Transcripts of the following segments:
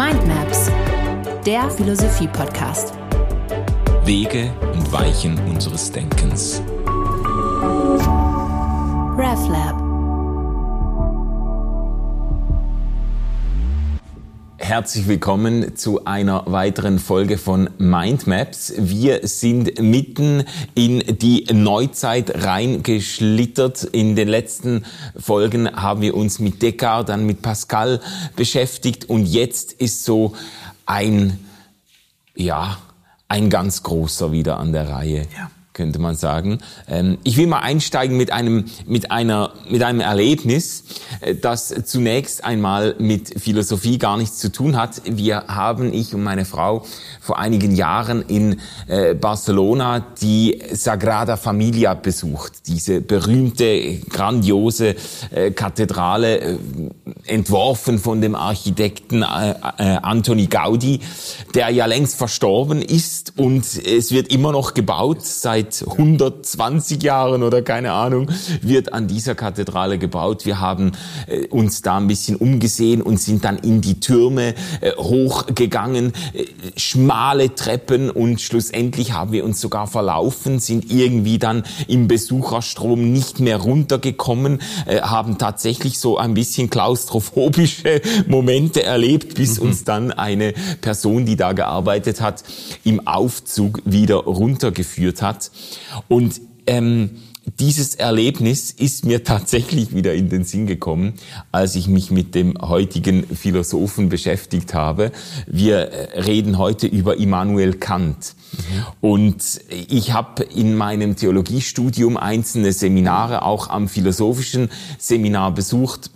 Mindmaps, der Philosophie-Podcast. Wege und Weichen unseres Denkens. RefLab. Herzlich willkommen zu einer weiteren Folge von Mindmaps. Wir sind mitten in die Neuzeit reingeschlittert. In den letzten Folgen haben wir uns mit Descartes, dann mit Pascal beschäftigt und jetzt ist so ein, ja, ein ganz großer wieder an der Reihe. Ja könnte man sagen. Ähm, ich will mal einsteigen mit einem, mit einer, mit einem Erlebnis, äh, das zunächst einmal mit Philosophie gar nichts zu tun hat. Wir haben, ich und meine Frau, vor einigen Jahren in äh, Barcelona die Sagrada Familia besucht. Diese berühmte, grandiose äh, Kathedrale, entworfen von dem Architekten Antoni Gaudi, der ja längst verstorben ist und es wird immer noch gebaut seit seit 120 Jahren oder keine Ahnung, wird an dieser Kathedrale gebaut. Wir haben äh, uns da ein bisschen umgesehen und sind dann in die Türme äh, hochgegangen, äh, schmale Treppen und schlussendlich haben wir uns sogar verlaufen, sind irgendwie dann im Besucherstrom nicht mehr runtergekommen, äh, haben tatsächlich so ein bisschen klaustrophobische Momente erlebt, bis mhm. uns dann eine Person, die da gearbeitet hat, im Aufzug wieder runtergeführt hat. Und ähm, dieses Erlebnis ist mir tatsächlich wieder in den Sinn gekommen, als ich mich mit dem heutigen Philosophen beschäftigt habe. Wir äh, reden heute über Immanuel Kant. Und ich habe in meinem Theologiestudium einzelne Seminare auch am philosophischen Seminar besucht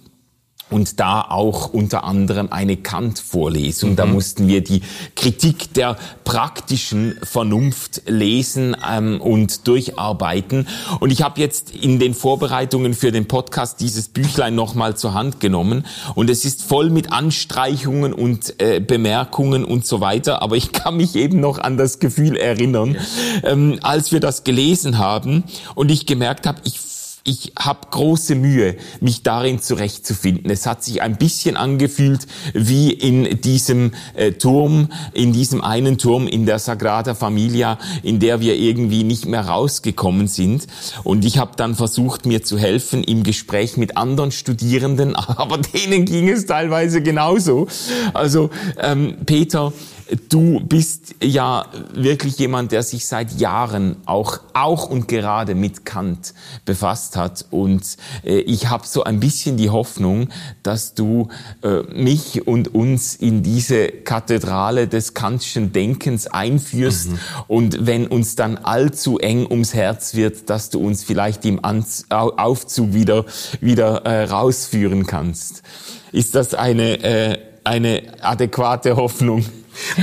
und da auch unter anderem eine Kant-Vorlesung. Mhm. Da mussten wir die Kritik der praktischen Vernunft lesen ähm, und durcharbeiten. Und ich habe jetzt in den Vorbereitungen für den Podcast dieses Büchlein nochmal zur Hand genommen. Und es ist voll mit Anstreichungen und äh, Bemerkungen und so weiter. Aber ich kann mich eben noch an das Gefühl erinnern, ähm, als wir das gelesen haben und ich gemerkt habe, ich ich habe große Mühe, mich darin zurechtzufinden. Es hat sich ein bisschen angefühlt wie in diesem äh, Turm, in diesem einen Turm in der Sagrada Familia, in der wir irgendwie nicht mehr rausgekommen sind. Und ich habe dann versucht, mir zu helfen im Gespräch mit anderen Studierenden, aber denen ging es teilweise genauso. Also ähm, Peter, Du bist ja wirklich jemand, der sich seit Jahren auch, auch und gerade mit Kant befasst hat. Und äh, ich habe so ein bisschen die Hoffnung, dass du äh, mich und uns in diese Kathedrale des Kantschen Denkens einführst. Mhm. Und wenn uns dann allzu eng ums Herz wird, dass du uns vielleicht im Anz Aufzug wieder, wieder äh, rausführen kannst. Ist das eine, äh, eine adäquate Hoffnung?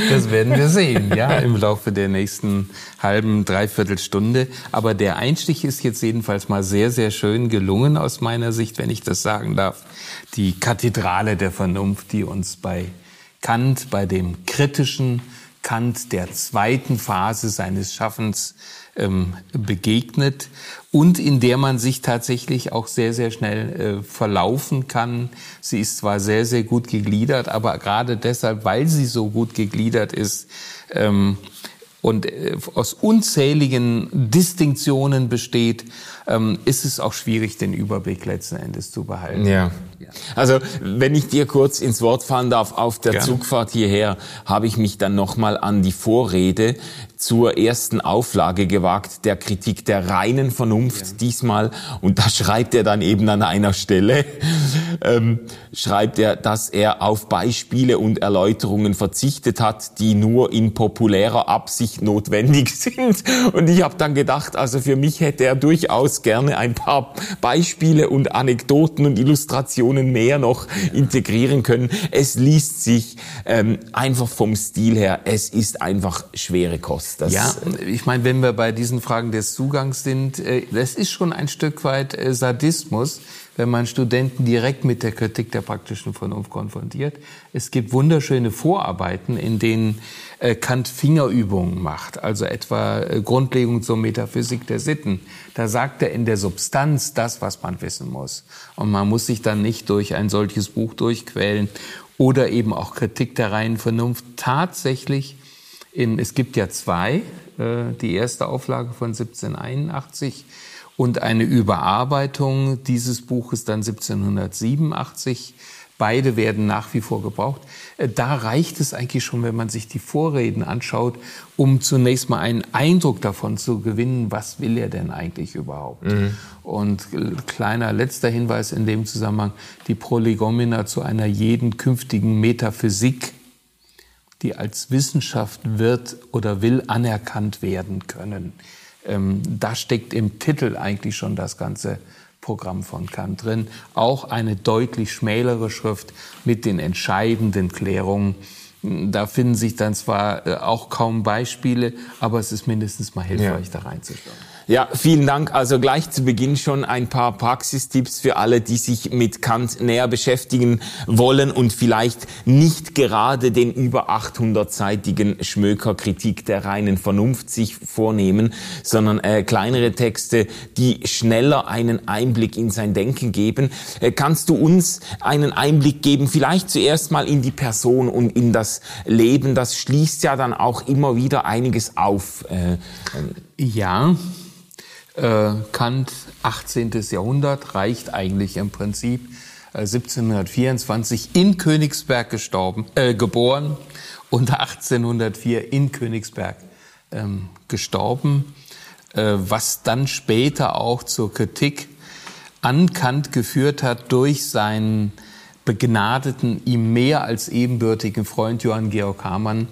Das werden wir sehen, ja, im Laufe der nächsten halben, dreiviertel Stunde. Aber der Einstich ist jetzt jedenfalls mal sehr, sehr schön gelungen aus meiner Sicht, wenn ich das sagen darf. Die Kathedrale der Vernunft, die uns bei Kant, bei dem kritischen Kant der zweiten Phase seines Schaffens ähm, begegnet und in der man sich tatsächlich auch sehr, sehr schnell äh, verlaufen kann. Sie ist zwar sehr, sehr gut gegliedert, aber gerade deshalb, weil sie so gut gegliedert ist, ähm, und äh, aus unzähligen Distinktionen besteht, ähm, ist es auch schwierig, den Überblick letzten Endes zu behalten. Ja. Also wenn ich dir kurz ins Wort fallen darf, auf der Gerne. Zugfahrt hierher habe ich mich dann nochmal an die Vorrede zur ersten Auflage gewagt, der Kritik der reinen Vernunft ja. diesmal. Und da schreibt er dann eben an einer Stelle, ähm, schreibt er, dass er auf Beispiele und Erläuterungen verzichtet hat, die nur in populärer Absicht notwendig sind. Und ich habe dann gedacht, also für mich hätte er durchaus gerne ein paar Beispiele und Anekdoten und Illustrationen mehr noch integrieren können. Es liest sich ähm, einfach vom Stil her, es ist einfach schwere Kost. Das ja, ich meine, wenn wir bei diesen Fragen des Zugangs sind, äh, das ist schon ein Stück weit äh, Sadismus, wenn man Studenten direkt mit der Kritik der praktischen Vernunft konfrontiert. Es gibt wunderschöne Vorarbeiten, in denen äh, Kant Fingerübungen macht, also etwa Grundlegung zur Metaphysik der Sitten. Da sagt er in der Substanz das, was man wissen muss. Und man muss sich dann nicht durch ein solches Buch durchquälen oder eben auch Kritik der reinen Vernunft tatsächlich in, es gibt ja zwei, äh, die erste Auflage von 1781 und eine Überarbeitung dieses Buches dann 1787 Beide werden nach wie vor gebraucht. Äh, da reicht es eigentlich schon, wenn man sich die Vorreden anschaut, um zunächst mal einen Eindruck davon zu gewinnen, was will er denn eigentlich überhaupt. Mhm. Und äh, kleiner letzter Hinweis in dem Zusammenhang, die Prolegomena zu einer jeden künftigen Metaphysik, die als Wissenschaft wird oder will anerkannt werden können. Ähm, da steckt im Titel eigentlich schon das ganze Programm von Kant drin. Auch eine deutlich schmälere Schrift mit den entscheidenden Klärungen. Da finden sich dann zwar äh, auch kaum Beispiele, aber es ist mindestens mal hilfreich, ja. da reinzuschauen. Ja, vielen Dank. Also gleich zu Beginn schon ein paar Praxistipps für alle, die sich mit Kant näher beschäftigen wollen und vielleicht nicht gerade den über 800-seitigen Schmöker-Kritik der reinen Vernunft sich vornehmen, sondern äh, kleinere Texte, die schneller einen Einblick in sein Denken geben. Äh, kannst du uns einen Einblick geben, vielleicht zuerst mal in die Person und in das Leben? Das schließt ja dann auch immer wieder einiges auf. Äh, ja, äh, Kant, 18. Jahrhundert, reicht eigentlich im Prinzip. Äh, 1724 in Königsberg gestorben, äh, geboren und 1804 in Königsberg ähm, gestorben, äh, was dann später auch zur Kritik an Kant geführt hat durch seinen begnadeten, ihm mehr als ebenbürtigen Freund Johann Georg Hamann,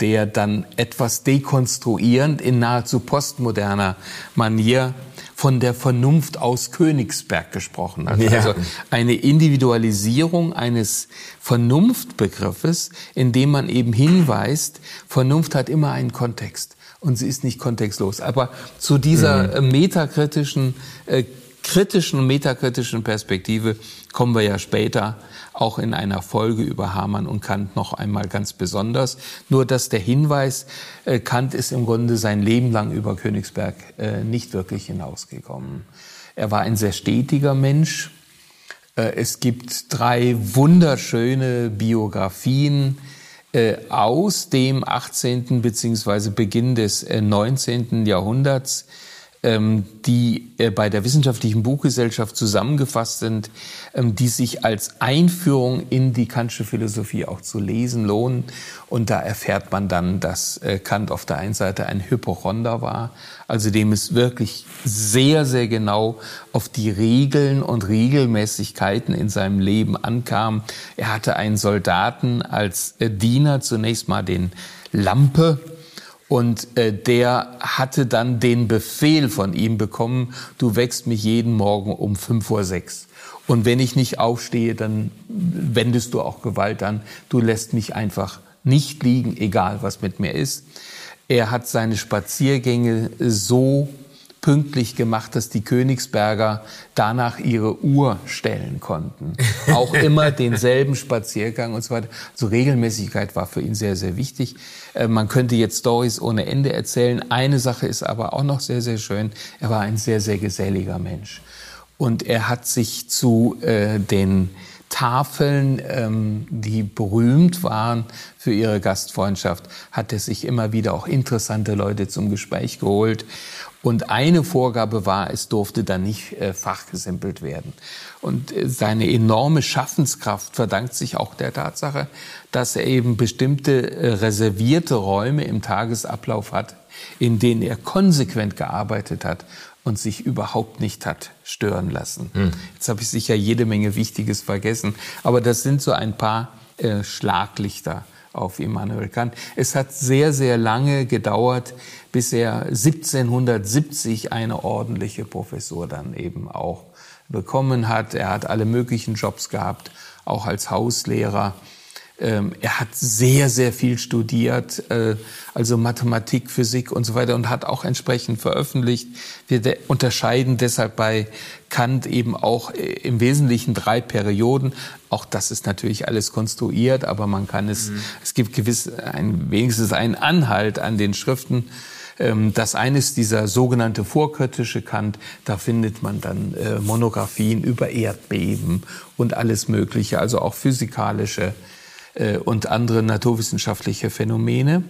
der dann etwas dekonstruierend in nahezu postmoderner Manier von der Vernunft aus Königsberg gesprochen hat. Ja. Also eine Individualisierung eines Vernunftbegriffes, indem man eben hinweist, Vernunft hat immer einen Kontext und sie ist nicht kontextlos. Aber zu dieser mhm. metakritischen, äh, kritischen und metakritischen Perspektive kommen wir ja später auch in einer Folge über Hamann und Kant noch einmal ganz besonders. Nur dass der Hinweis, äh, Kant ist im Grunde sein Leben lang über Königsberg äh, nicht wirklich hinausgekommen. Er war ein sehr stetiger Mensch. Äh, es gibt drei wunderschöne Biografien aus dem 18. beziehungsweise Beginn des 19. Äh, Jahrhunderts die äh, bei der Wissenschaftlichen Buchgesellschaft zusammengefasst sind, ähm, die sich als Einführung in die Kantsche Philosophie auch zu lesen lohnen. Und da erfährt man dann, dass äh, Kant auf der einen Seite ein Hypochonder war, also dem es wirklich sehr, sehr genau auf die Regeln und Regelmäßigkeiten in seinem Leben ankam. Er hatte einen Soldaten als äh, Diener, zunächst mal den Lampe, und äh, der hatte dann den Befehl von ihm bekommen, du wächst mich jeden Morgen um fünf Uhr sechs. Und wenn ich nicht aufstehe, dann wendest du auch Gewalt an. Du lässt mich einfach nicht liegen, egal was mit mir ist. Er hat seine Spaziergänge so pünktlich gemacht, dass die Königsberger danach ihre Uhr stellen konnten. Auch immer denselben Spaziergang und so weiter. Also Regelmäßigkeit war für ihn sehr, sehr wichtig. Äh, man könnte jetzt Stories ohne Ende erzählen. Eine Sache ist aber auch noch sehr, sehr schön. Er war ein sehr, sehr geselliger Mensch. Und er hat sich zu äh, den Tafeln, ähm, die berühmt waren für ihre Gastfreundschaft, hat er sich immer wieder auch interessante Leute zum Gespräch geholt. Und eine Vorgabe war, es durfte dann nicht äh, fachgesimpelt werden. Und äh, seine enorme Schaffenskraft verdankt sich auch der Tatsache, dass er eben bestimmte äh, reservierte Räume im Tagesablauf hat, in denen er konsequent gearbeitet hat und sich überhaupt nicht hat stören lassen. Hm. Jetzt habe ich sicher jede Menge Wichtiges vergessen, aber das sind so ein paar äh, Schlaglichter auf Immanuel Kant. Es hat sehr, sehr lange gedauert, bis er 1770 eine ordentliche Professur dann eben auch bekommen hat. Er hat alle möglichen Jobs gehabt, auch als Hauslehrer. Ähm, er hat sehr, sehr viel studiert, äh, also Mathematik, Physik und so weiter und hat auch entsprechend veröffentlicht. Wir unterscheiden deshalb bei Kant eben auch äh, im Wesentlichen drei Perioden. Auch das ist natürlich alles konstruiert, aber man kann es, mhm. es gibt gewiss ein, wenigstens einen Anhalt an den Schriften Ähm, das eine ist dieser sogenannte vorkritische Kant. Da findet man dann äh, Monographien über Erdbeben und alles Mögliche, also auch physikalische äh, und andere naturwissenschaftliche Phänomene.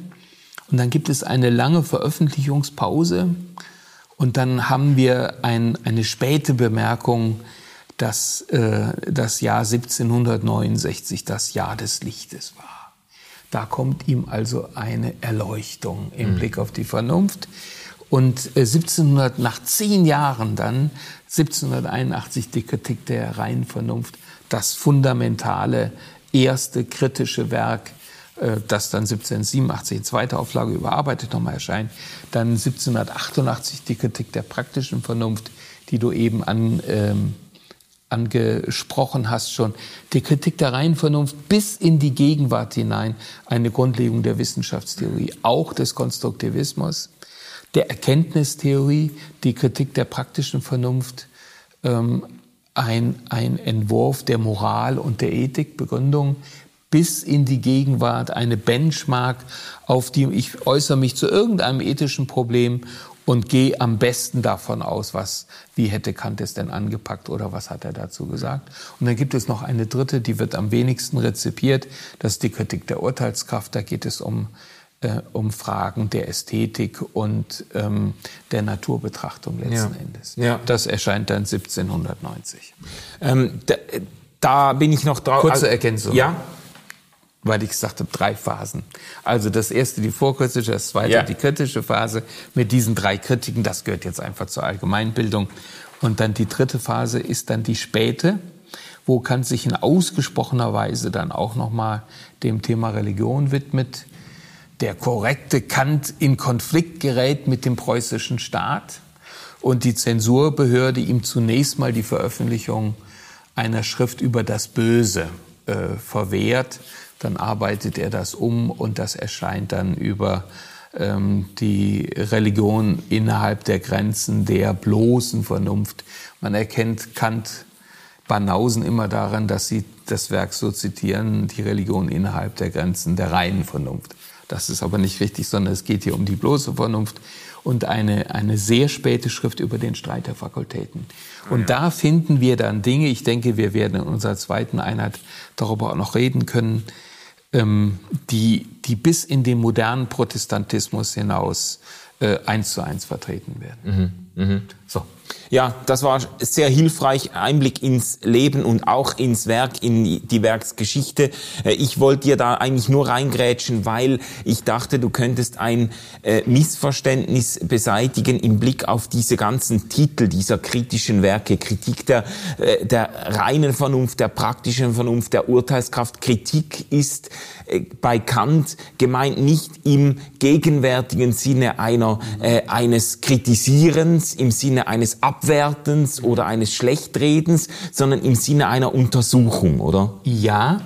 Und dann gibt es eine lange Veröffentlichungspause und dann haben wir ein, eine späte Bemerkung, dass äh, das Jahr 1769 das Jahr des Lichtes war. Da kommt ihm also eine Erleuchtung im mhm. Blick auf die Vernunft. Und äh, 1700, nach zehn Jahren dann, 1781 die Kritik der reinen Vernunft, das fundamentale erste kritische Werk, äh, das dann 1787 in zweiter Auflage überarbeitet nochmal erscheint. Dann 1788 die Kritik der praktischen Vernunft, die du eben an, ähm, angesprochen hast schon. Die Kritik der reinen Vernunft bis in die Gegenwart hinein, eine Grundlegung der Wissenschaftstheorie, auch des Konstruktivismus, der Erkenntnistheorie, die Kritik der praktischen Vernunft, ähm, ein, ein Entwurf der Moral und der Ethik, Begründung bis in die Gegenwart, eine Benchmark, auf die ich äußere mich zu irgendeinem ethischen Problem und gehe am besten davon aus, was, wie hätte Kant es denn angepackt oder was hat er dazu gesagt. Und dann gibt es noch eine dritte, die wird am wenigsten rezipiert, das ist die Kritik der Urteilskraft. Da geht es um äh, um Fragen der Ästhetik und ähm, der Naturbetrachtung letzten ja. Endes. Ja. Das erscheint dann 1790. Ähm, da, da, bin ich noch drauf. Kurze Ergänzung. Ja. Weil ich gesagt habe, drei Phasen. Also das erste die vorkritische, das zweite ja. die kritische Phase. Mit diesen drei Kritiken, das gehört jetzt einfach zur Allgemeinbildung. Und dann die dritte Phase ist dann die späte, wo Kant sich in ausgesprochener Weise dann auch nochmal dem Thema Religion widmet der korrekte Kant in Konflikt gerät mit dem preußischen Staat und die Zensurbehörde ihm zunächst mal die Veröffentlichung einer Schrift über das Böse äh, verwehrt. Dann arbeitet er das um und das erscheint dann über ähm, die Religion innerhalb der Grenzen der bloßen Vernunft. Man erkennt Kant Banausen immer daran, dass sie das Werk so zitieren, die Religion innerhalb der Grenzen der reinen Vernunft. Das ist aber nicht richtig, sondern es geht hier um die bloße Vernunft und eine, eine sehr späte Schrift über den Streit der Fakultäten. Und ja. da finden wir dann Dinge, ich denke, wir werden in unserer zweiten Einheit darüber auch noch reden können, ähm, die, die bis in den modernen Protestantismus hinaus äh, eins zu eins vertreten werden. Mhm. Mhm. So. Ja, das war sehr hilfreich, Einblick ins Leben und auch ins Werk, in die Werksgeschichte. Äh, ich wollte dir da eigentlich nur reingrätschen, weil ich dachte, du könntest ein äh, Missverständnis beseitigen im Blick auf diese ganzen Titel dieser kritischen Werke. Kritik der, äh, der reinen Vernunft, der praktischen Vernunft, der Urteilskraft. Kritik ist bei Kant gemeint nicht im gegenwärtigen Sinne einer, eines Kritisierens, im Sinne eines Ab Abwertens oder eines Schlechtredens, sondern im Sinne einer Untersuchung, oder? Ja,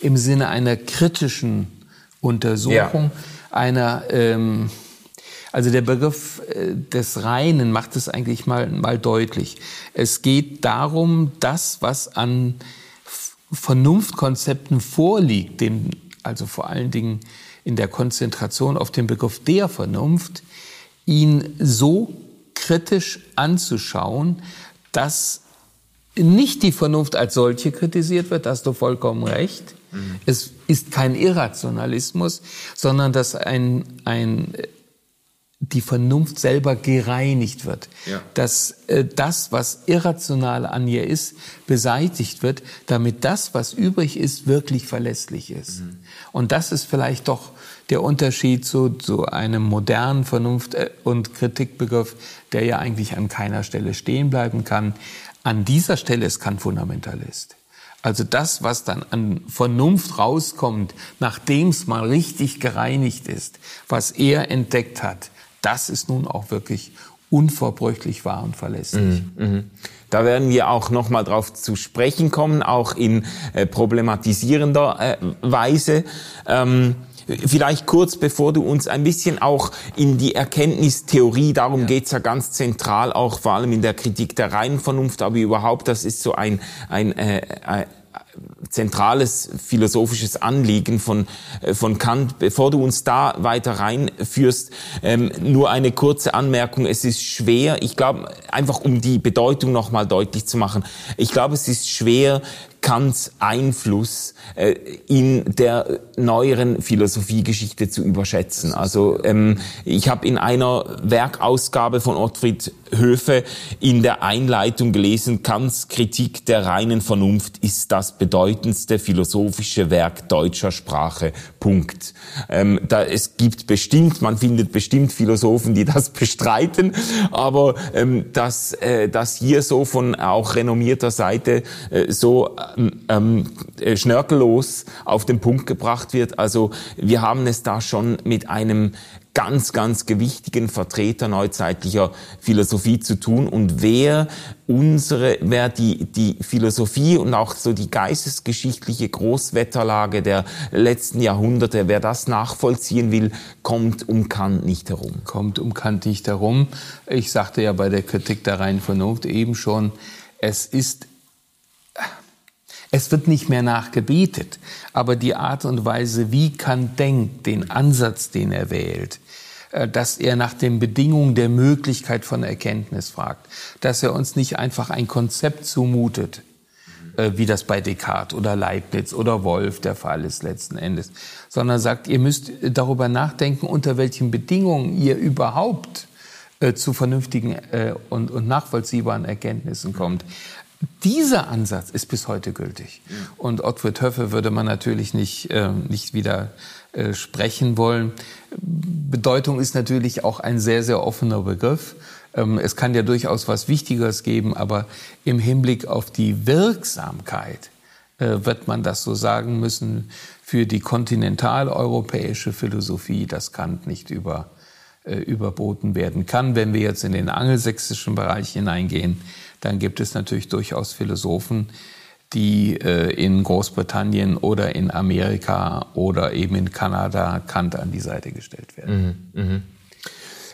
im Sinne einer kritischen Untersuchung, ja. einer, ähm, also der Begriff äh, des Reinen macht es eigentlich mal, mal deutlich. Es geht darum, das, was an Vernunftkonzepten vorliegt, den, also vor allen Dingen in der Konzentration auf den Begriff der Vernunft, ihn so kritisch anzuschauen, dass nicht die Vernunft als solche kritisiert wird, da hast du vollkommen recht. Mhm. Es ist kein Irrationalismus, sondern dass ein, ein, die Vernunft selber gereinigt wird. Ja. Dass äh, das, was irrational an ihr ist, beseitigt wird, damit das, was übrig ist, wirklich verlässlich ist. Mhm. Und das ist vielleicht doch der Unterschied zu, zu einem modernen Vernunft- äh, und Kritikbegriff, der ja eigentlich an keiner Stelle stehen bleiben kann. An dieser Stelle ist Kant Fundamentalist. Also das, was dann an Vernunft rauskommt, nachdem es mal richtig gereinigt ist, was er entdeckt hat, das ist nun auch wirklich unverbrüchlich wahr und verlässlich. Mhm, mh. Da werden wir auch noch mal drauf zu sprechen kommen, auch in äh, problematisierender äh, Weise. Ähm, Vielleicht kurz, bevor du uns ein bisschen auch in die Erkenntnistheorie, darum ja. geht's ja ganz zentral, auch vor allem in der Kritik der reinen Vernunft, aber überhaupt, das ist so ein, ein, äh, zentrales philosophisches Anliegen von, äh, von Kant. Bevor du uns da weiter reinführst, ähm, nur eine kurze Anmerkung. Es ist schwer, ich glaube, einfach um die Bedeutung nochmal deutlich zu machen, ich glaube, es ist schwer, Kants Einfluss äh, in der neueren Philosophiegeschichte zu überschätzen. Also ähm, ich habe in einer Werkausgabe von Ottfried Höfe in der Einleitung gelesen, Kants Kritik der reinen Vernunft ist das bedeutendste philosophische Werk deutscher Sprache. Punkt. Ähm, da, es gibt bestimmt, man findet bestimmt Philosophen, die das bestreiten, aber ähm, dass äh, das hier so von auch renommierter Seite äh, so ähm, äh, schnörkellos auf den Punkt gebracht wird. Also wir haben es da schon mit einem ganz, ganz gewichtigen Vertreter neuzeitlicher Philosophie zu tun und wer unsere, wer die, die Philosophie und auch so die geistesgeschichtliche Großwetterlage der letzten Jahrhunderte, wer das nachvollziehen will, kommt um Kant nicht herum. Kommt um Kant nicht herum. Ich sagte ja bei der Kritik der reinen Vernunft eben schon, es ist es wird nicht mehr nachgebetet, aber die Art und Weise, wie Kant denkt, den Ansatz, den er wählt, äh, dass er nach den Bedingungen der Möglichkeit von Erkenntnis fragt, dass er uns nicht einfach ein Konzept zumutet, äh, wie das bei Descartes oder Leibniz oder Wolf der Fall ist letzten Endes, sondern sagt, ihr müsst darüber nachdenken, unter welchen Bedingungen ihr überhaupt äh, zu vernünftigen und, und nachvollziehbaren Erkenntnissen kommt. Dieser Ansatz ist bis heute gültig. Und Ottfried Höffe würde man natürlich nicht, äh, nicht wieder äh, sprechen wollen. Bedeutung ist natürlich auch ein sehr, sehr offener Begriff. Ähm, es kann ja durchaus was Wichtigeres geben, aber im Hinblick auf die Wirksamkeit äh, wird man das so sagen müssen für die kontinentaleuropäische Philosophie, dass Kant nicht über, überboten werden kann. Wenn wir jetzt in den angelsächsischen Bereich hineingehen, dann gibt es natürlich durchaus Philosophen, die äh, in Großbritannien oder in Amerika oder eben in Kanada Kant an die Seite gestellt werden. Mhm, mh.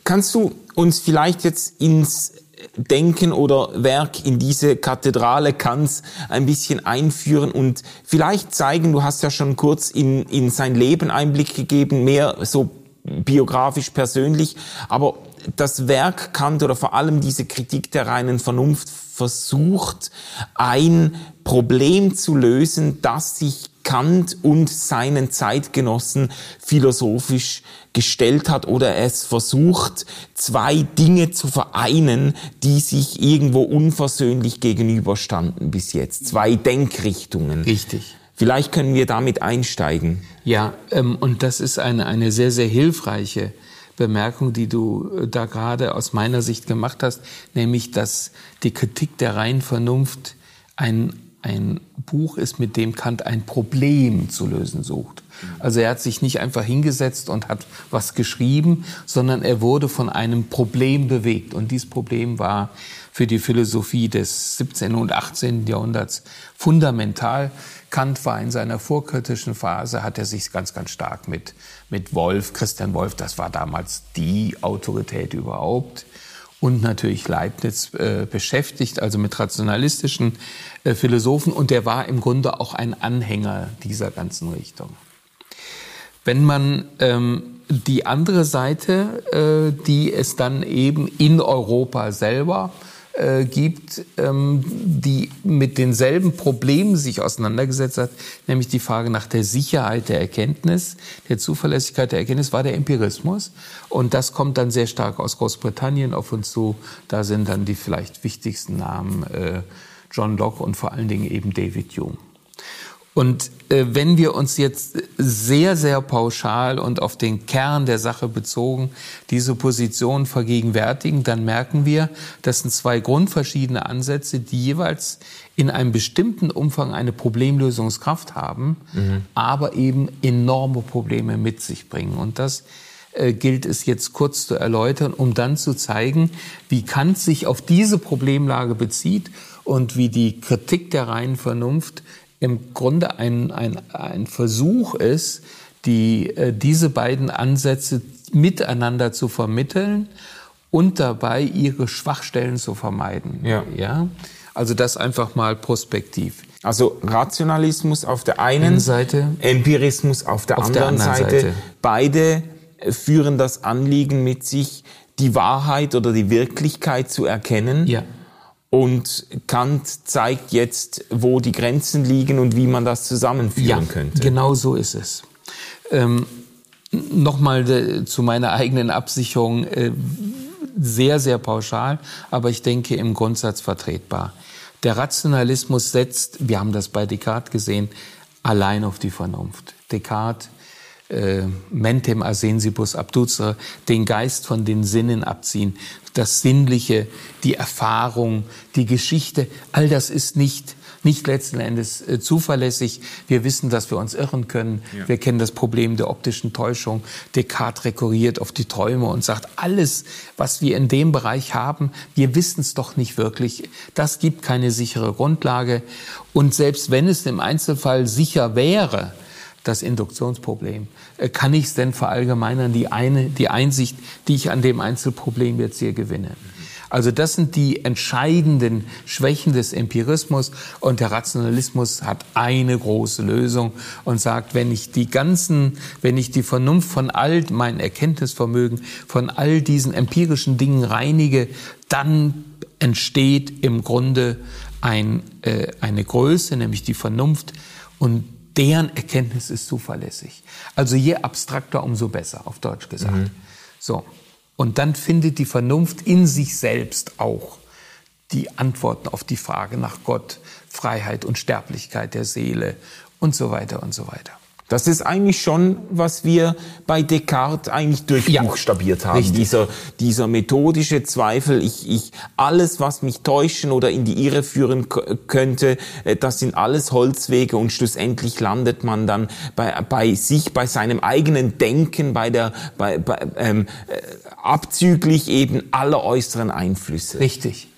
Kannst du uns vielleicht jetzt ins Denken oder Werk in diese Kathedrale Kants ein bisschen einführen und vielleicht zeigen, du hast ja schon kurz in, in sein Leben Einblick gegeben, mehr so biografisch persönlich, aber das Werk Kant oder vor allem diese Kritik der reinen Vernunft versucht, ein Problem zu lösen, das sich Kant und seinen Zeitgenossen philosophisch gestellt hat oder es versucht, zwei Dinge zu vereinen, die sich irgendwo unversöhnlich gegenüberstanden bis jetzt. Zwei Denkrichtungen. Richtig. Vielleicht können wir damit einsteigen. Ja, ähm, und das ist eine, eine sehr, sehr hilfreiche Bemerkung, die du äh, da gerade aus meiner Sicht gemacht hast, nämlich, dass die Kritik der reinen Vernunft ein, ein Buch ist, mit dem Kant ein Problem zu lösen sucht. Also er hat sich nicht einfach hingesetzt und hat was geschrieben, sondern er wurde von einem Problem bewegt. Und dieses Problem war für die Philosophie des 17. und 18. Jahrhunderts fundamental. Kant war in seiner vorkritischen Phase, hat er sich ganz, ganz stark mit, mit Wolf, Christian Wolf, das war damals die Autorität überhaupt, und natürlich Leibniz äh, beschäftigt, also mit rationalistischen äh, Philosophen. Und der war im Grunde auch ein Anhänger dieser ganzen Richtung. Wenn man ähm, die andere Seite, äh, die es dann eben in Europa selber äh, gibt, ähm, die mit denselben Problemen sich auseinandergesetzt hat, nämlich die Frage nach der Sicherheit der Erkenntnis, der Zuverlässigkeit der Erkenntnis, war der Empirismus. Und das kommt dann sehr stark aus Großbritannien auf uns zu. Da sind dann die vielleicht wichtigsten Namen äh, John Locke und vor allen Dingen eben David Hume. Und äh, wenn wir uns jetzt sehr, sehr pauschal und auf den Kern der Sache bezogen diese Position vergegenwärtigen, dann merken wir, das sind zwei grundverschiedene Ansätze, die jeweils in einem bestimmten Umfang eine Problemlösungskraft haben, mhm. aber eben enorme Probleme mit sich bringen. Und das äh, gilt es jetzt kurz zu erläutern, um dann zu zeigen, wie Kant sich auf diese Problemlage bezieht und wie die Kritik der reinen Vernunft im Grunde ein, ein, ein Versuch ist, die, äh, diese beiden Ansätze miteinander zu vermitteln und dabei ihre Schwachstellen zu vermeiden. Ja. ja? Also das einfach mal prospektiv. Also Rationalismus auf der einen Seite, Empirismus auf der, auf anderen, der anderen Seite. Seite. Beide führen das Anliegen mit sich, die Wahrheit oder die Wirklichkeit zu erkennen. Ja. Und Kant zeigt jetzt, wo die Grenzen liegen und wie man das zusammenführen ja, könnte. Genau so ist es. Ähm, Nochmal äh, zu meiner eigenen Absicherung. Äh, sehr, sehr pauschal, aber ich denke im Grundsatz vertretbar. Der Rationalismus setzt, wir haben das bei Descartes gesehen, allein auf die Vernunft. Descartes, äh, mentem a sensibus abducere, den Geist von den Sinnen abziehen, das Sinnliche, die Erfahrung, die Geschichte, all das ist nicht nicht letzten Endes äh, zuverlässig. Wir wissen, dass wir uns irren können. Ja. Wir kennen das Problem der optischen Täuschung. Descartes rekurriert auf die Träume und sagt, alles, was wir in dem Bereich haben, wir wissen es doch nicht wirklich. Das gibt keine sichere Grundlage. Und selbst wenn es im Einzelfall sicher wäre, das Induktionsproblem. Äh, kann ich es denn verallgemeinern, die eine, die Einsicht, die ich an dem Einzelproblem jetzt hier gewinne? Also das sind die entscheidenden Schwächen des Empirismus. Und der Rationalismus hat eine große Lösung und sagt, wenn ich die ganzen, wenn ich die Vernunft von all mein Erkenntnisvermögen von all diesen empirischen Dingen reinige, dann entsteht im Grunde ein, äh, eine Größe, nämlich die Vernunft. Und deren Erkenntnis ist zuverlässig. Also je abstrakter, umso besser, auf Deutsch gesagt. Mhm. So. Und dann findet die Vernunft in sich selbst auch die Antworten auf die Frage nach Gott, Freiheit und Sterblichkeit der Seele und so weiter und so weiter. Das ist eigentlich schon, was wir bei Descartes eigentlich durchbuchstabiert ja, haben. Richtig. Dieser, dieser methodische Zweifel, ich, ich, alles, was mich täuschen oder in die Irre führen könnte, äh, das sind alles Holzwege und schlussendlich landet man dann bei, bei sich, bei seinem eigenen Denken, bei der, bei, bei, ähm, äh, abzüglich eben aller äußeren Einflüsse. Richtig.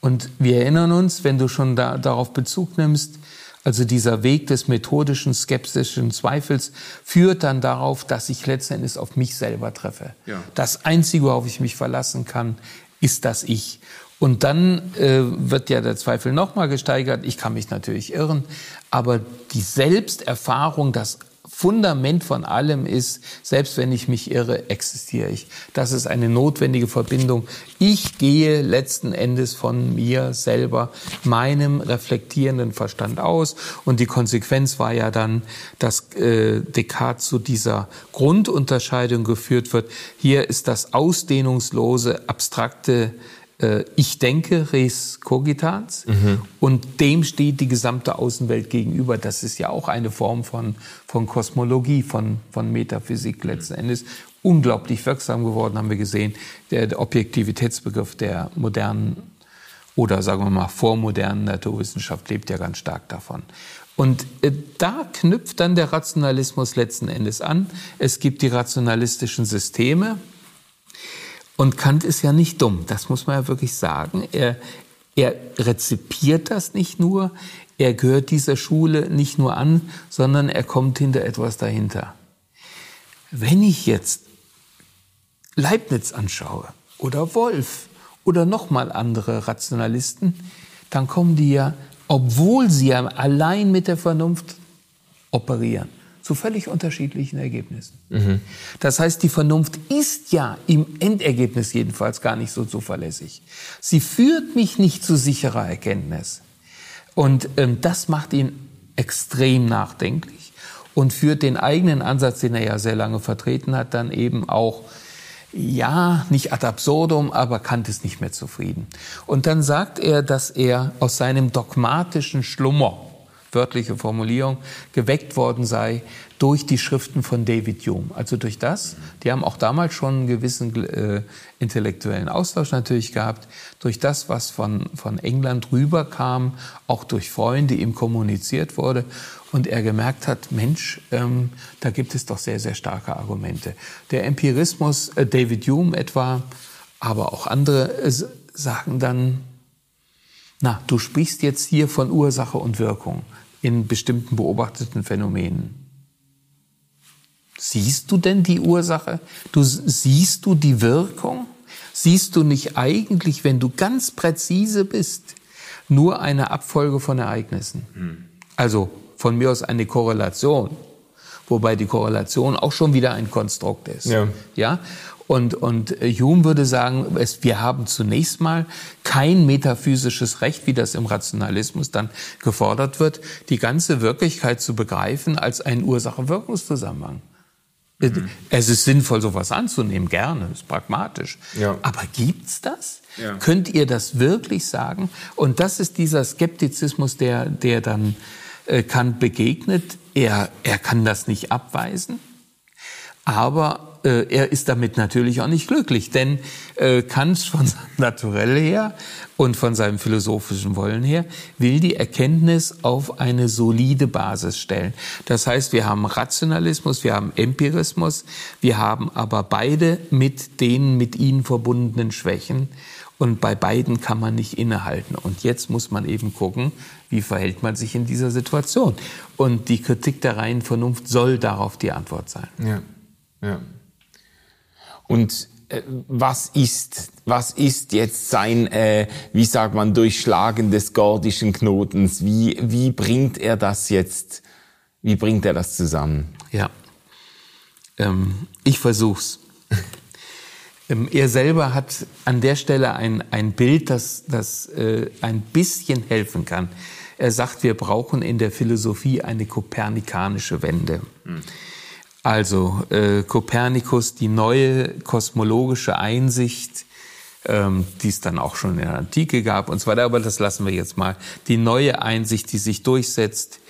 Und wir erinnern uns, wenn du schon da, darauf Bezug nimmst, also dieser Weg des methodischen, skeptischen Zweifels führt dann darauf, dass ich letztendlich auf mich selber treffe. Ja. Das Einzige, worauf ich mich verlassen kann, ist das Ich. Und dann äh, wird ja der Zweifel nochmal gesteigert. Ich kann mich natürlich irren, aber die Selbsterfahrung, das Fundament von allem ist, selbst wenn ich mich irre, existiere ich. Das ist eine notwendige Verbindung. Ich gehe letzten Endes von mir selber, meinem reflektierenden Verstand aus. Und die Konsequenz war ja dann, dass äh, Descartes zu dieser Grundunterscheidung geführt wird. Hier ist das ausdehnungslose, abstrakte äh, ich denke, res cogitans, mhm. und dem steht die gesamte Außenwelt gegenüber. Das ist ja auch eine Form von, von Kosmologie, von, von Metaphysik letzten Endes. Unglaublich wirksam geworden, haben wir gesehen. Der, der Objektivitätsbegriff der modernen oder sagen wir mal vormodernen Naturwissenschaft lebt ja ganz stark davon. Und äh, da knüpft dann der Rationalismus letzten Endes an. Es gibt die rationalistischen Systeme, und Kant ist ja nicht dumm, das muss man ja wirklich sagen. Er, er rezipiert das nicht nur, er gehört dieser Schule nicht nur an, sondern er kommt hinter etwas dahinter. Wenn ich jetzt Leibniz anschaue oder Wolf oder nochmal andere Rationalisten, dann kommen die ja, obwohl sie ja allein mit der Vernunft operieren, zu völlig unterschiedlichen Ergebnissen. Mhm. Das heißt, die Vernunft ist ja im Endergebnis jedenfalls gar nicht so zuverlässig. Sie führt mich nicht zu sicherer Erkenntnis. Und ähm, das macht ihn extrem nachdenklich und führt den eigenen Ansatz, den er ja sehr lange vertreten hat, dann eben auch ja, nicht ad absurdum, aber Kant ist nicht mehr zufrieden. Und dann sagt er, dass er aus seinem dogmatischen Schlummer wörtliche Formulierung, geweckt worden sei durch die Schriften von David Hume. Also durch das, die haben auch damals schon einen gewissen äh, intellektuellen Austausch natürlich gehabt, durch das, was von, von England rüberkam, auch durch Freunde ihm kommuniziert wurde und er gemerkt hat, Mensch, ähm, da gibt es doch sehr, sehr starke Argumente. Der Empirismus, äh, David Hume etwa, aber auch andere äh, sagen dann, na, du sprichst jetzt hier von Ursache und Wirkung in bestimmten beobachteten Phänomenen. Siehst du denn die Ursache? Du, siehst du die Wirkung? Siehst du nicht eigentlich, wenn du ganz präzise bist, nur eine Abfolge von Ereignissen. Hm. Also von mir aus eine Korrelation, wobei die Korrelation auch schon wieder ein Konstrukt ist. Ja. ja? Und, und Hume würde sagen, es, wir haben zunächst mal kein metaphysisches Recht, wie das im Rationalismus dann gefordert wird, die ganze Wirklichkeit zu begreifen als einen Ursache-Wirkungszusammenhang. Mhm. Es ist sinnvoll, sowas anzunehmen, gerne, ist pragmatisch. Ja. Aber gibt's das? Ja. Könnt ihr das wirklich sagen? Und das ist dieser Skeptizismus, der, der dann äh, Kant begegnet. Er, er kann das nicht abweisen, aber äh, er ist damit natürlich auch nicht glücklich, denn äh, Kant von seinem Naturell her und von seinem philosophischen Wollen her will die Erkenntnis auf eine solide Basis stellen. Das heißt, wir haben Rationalismus, wir haben Empirismus, wir haben aber beide mit den mit ihnen verbundenen Schwächen. Und bei beiden kann man nicht innehalten. Und jetzt muss man eben gucken, wie verhält man sich in dieser Situation. Und die Kritik der reinen Vernunft soll darauf die Antwort sein. Ja, ja. Und äh, was ist, was ist jetzt sein, äh, wie sagt man, Durchschlagen des gordischen Knotens? Wie, wie bringt er das jetzt, wie bringt er das zusammen? Ja, ähm, ich versuch's. ähm, er selber hat an der Stelle ein, ein Bild, das, das äh, ein bisschen helfen kann. Er sagt, wir brauchen in der Philosophie eine kopernikanische Wende. Hm. Also äh, Kopernikus, die neue kosmologische Einsicht, ähm, die es dann auch schon in der Antike gab und so weiter, aber das lassen wir jetzt mal. Die neue Einsicht, die sich durchsetzt,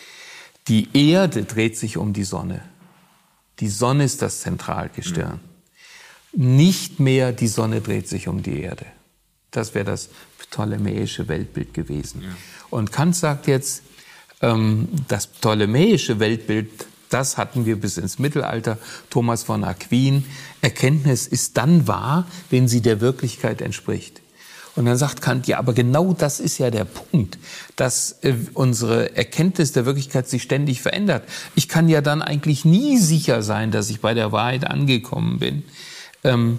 die Erde dreht sich um die Sonne. Die Sonne ist das Zentralgestirn. Mhm. Nicht mehr die Sonne dreht sich um die Erde. Das wäre das ptolemäische Weltbild gewesen. Ja. Und Kant sagt jetzt, ähm, das ptolemäische Weltbild das hatten wir bis ins Mittelalter. Thomas von Aquin. Erkenntnis ist dann wahr, wenn sie der Wirklichkeit entspricht. Und dann sagt Kant, ja, aber genau das ist ja der Punkt, dass äh, unsere Erkenntnis der Wirklichkeit sich ständig verändert. Ich kann ja dann eigentlich nie sicher sein, dass ich bei der Wahrheit angekommen bin. Ähm,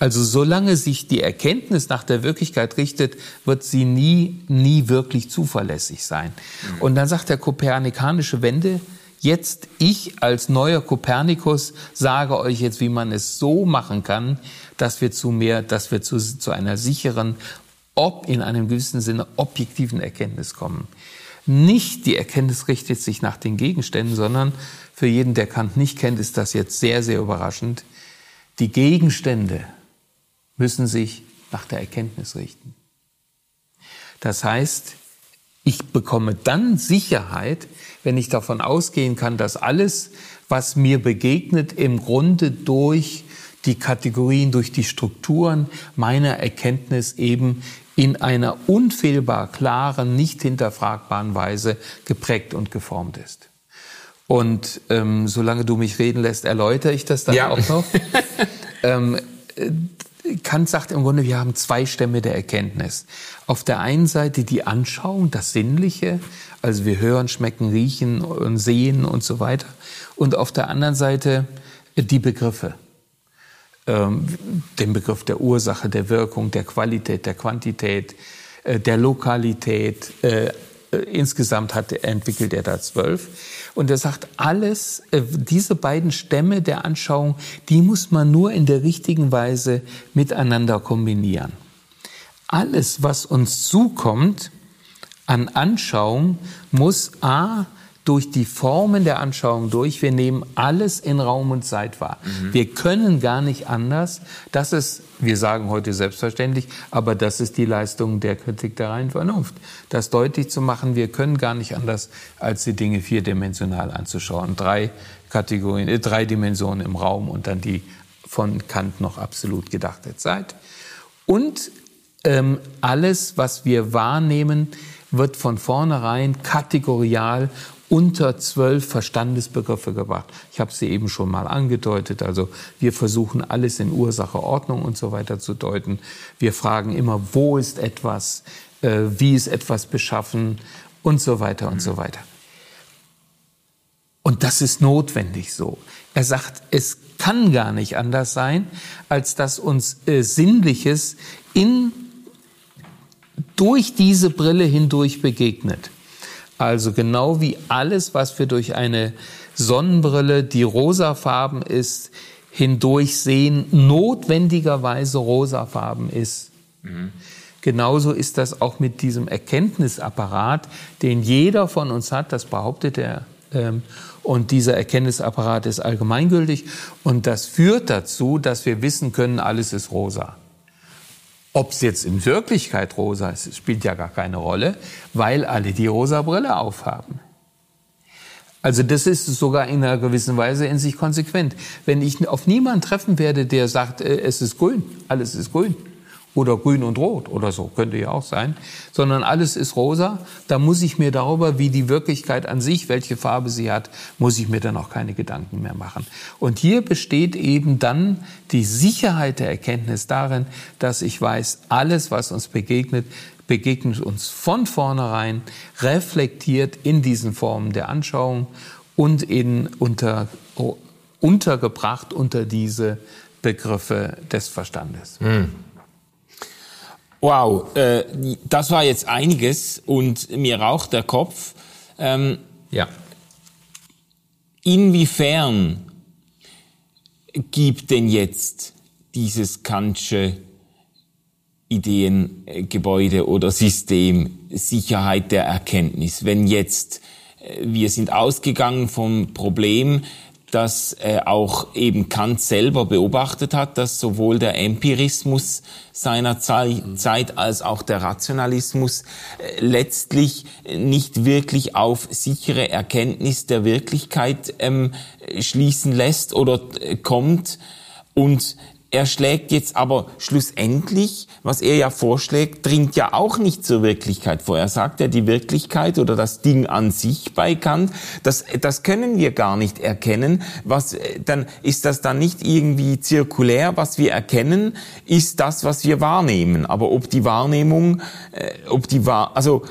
also solange sich die Erkenntnis nach der Wirklichkeit richtet, wird sie nie, nie wirklich zuverlässig sein. Mhm. Und dann sagt der kopernikanische Wende, Jetzt ich als neuer Kopernikus sage euch jetzt, wie man es so machen kann, dass wir zu mehr, dass wir zu, zu einer sicheren, ob in einem gewissen Sinne objektiven Erkenntnis kommen. Nicht die Erkenntnis richtet sich nach den Gegenständen, sondern für jeden, der Kant nicht kennt, ist das jetzt sehr, sehr überraschend. Die Gegenstände müssen sich nach der Erkenntnis richten. Das heißt, ich bekomme dann Sicherheit, wenn ich davon ausgehen kann, dass alles, was mir begegnet, im Grunde durch die Kategorien, durch die Strukturen meiner Erkenntnis eben in einer unfehlbar klaren, nicht hinterfragbaren Weise geprägt und geformt ist. Und ähm, solange du mich reden lässt, erläutere ich das dann ja. auch noch. ähm, Kant sagt im Grunde, wir haben zwei Stämme der Erkenntnis. Auf der einen Seite die Anschauung, das Sinnliche, also wir hören, schmecken, riechen und sehen und so weiter. Und auf der anderen Seite die Begriffe. Ähm, den Begriff der Ursache, der Wirkung, der Qualität, der Quantität, äh, der Lokalität, äh, äh, insgesamt hat, entwickelt er da zwölf. Und er sagt, alles, äh, diese beiden Stämme der Anschauung, die muss man nur in der richtigen Weise miteinander kombinieren. Alles, was uns zukommt an Anschauung, muss A, durch die Formen der Anschauung durch. Wir nehmen alles in Raum und Zeit wahr. Mhm. Wir können gar nicht anders. Das ist, wir sagen heute selbstverständlich, aber das ist die Leistung der Kritik der reinen Vernunft. Das deutlich zu machen, wir können gar nicht anders, als die Dinge vierdimensional anzuschauen. Drei Kategorien, äh, drei Dimensionen im Raum und dann die von Kant noch absolut gedachte Zeit. Und ähm, alles, was wir wahrnehmen, wird von vornherein kategorial unter zwölf Verstandesbegriffe gebracht. Ich habe sie eben schon mal angedeutet. Also wir versuchen alles in Ursache, Ordnung und so weiter zu deuten. Wir fragen immer, wo ist etwas, äh, wie ist etwas beschaffen und so weiter und so weiter. Und das ist notwendig so. Er sagt, es kann gar nicht anders sein, als dass uns äh, Sinnliches in durch diese Brille hindurch begegnet. Also genau wie alles, was wir durch eine Sonnenbrille, die rosafarben ist, hindurch sehen, notwendigerweise rosafarben ist. Mhm. Genauso ist das auch mit diesem Erkenntnisapparat, den jeder von uns hat, das behauptet er. Ähm, und dieser Erkenntnisapparat ist allgemeingültig. Und das führt dazu, dass wir wissen können, alles ist rosa. Ob es jetzt in Wirklichkeit rosa ist, spielt ja gar keine Rolle, weil alle die rosa Brille aufhaben. Also das ist sogar in einer gewissen Weise in sich konsequent. Wenn ich auf niemanden treffen werde, der sagt, äh, es ist grün, alles ist grün, oder grün und rot oder so, könnte ja auch sein, sondern alles ist rosa. Da muss ich mir darüber, wie die Wirklichkeit an sich, welche Farbe sie hat, muss ich mir dann auch keine Gedanken mehr machen. Und hier besteht eben dann die Sicherheit der Erkenntnis darin, dass ich weiß, alles, was uns begegnet, begegnet uns von vornherein, reflektiert in diesen Formen der Anschauung und in unter, untergebracht unter diese Begriffe des Verstandes. Hm. Wow, äh, das war jetzt einiges und mir raucht der Kopf. Ähm, ja. Inwiefern gibt denn jetzt dieses Kantsche Ideengebäude oder System Sicherheit der Erkenntnis? Wenn jetzt äh, wir sind ausgegangen vom Problem, dass äh, auch eben Kant selber beobachtet hat, dass sowohl der Empirismus seiner Zeit als auch der Rationalismus äh, letztlich nicht wirklich auf sichere Erkenntnis der Wirklichkeit ähm, schließen lässt oder äh, kommt. Und er schlägt jetzt aber schlussendlich, was er ja vorschlägt, dringt ja auch nicht zur Wirklichkeit vor. Er sagt ja, die Wirklichkeit oder das Ding an sich bei Kant, das, das können wir gar nicht erkennen. Was, dann ist das dann nicht irgendwie zirkulär. Was wir erkennen, ist das, was wir wahrnehmen. Aber ob die Wahrnehmung, äh, ob die wahr, also, äh,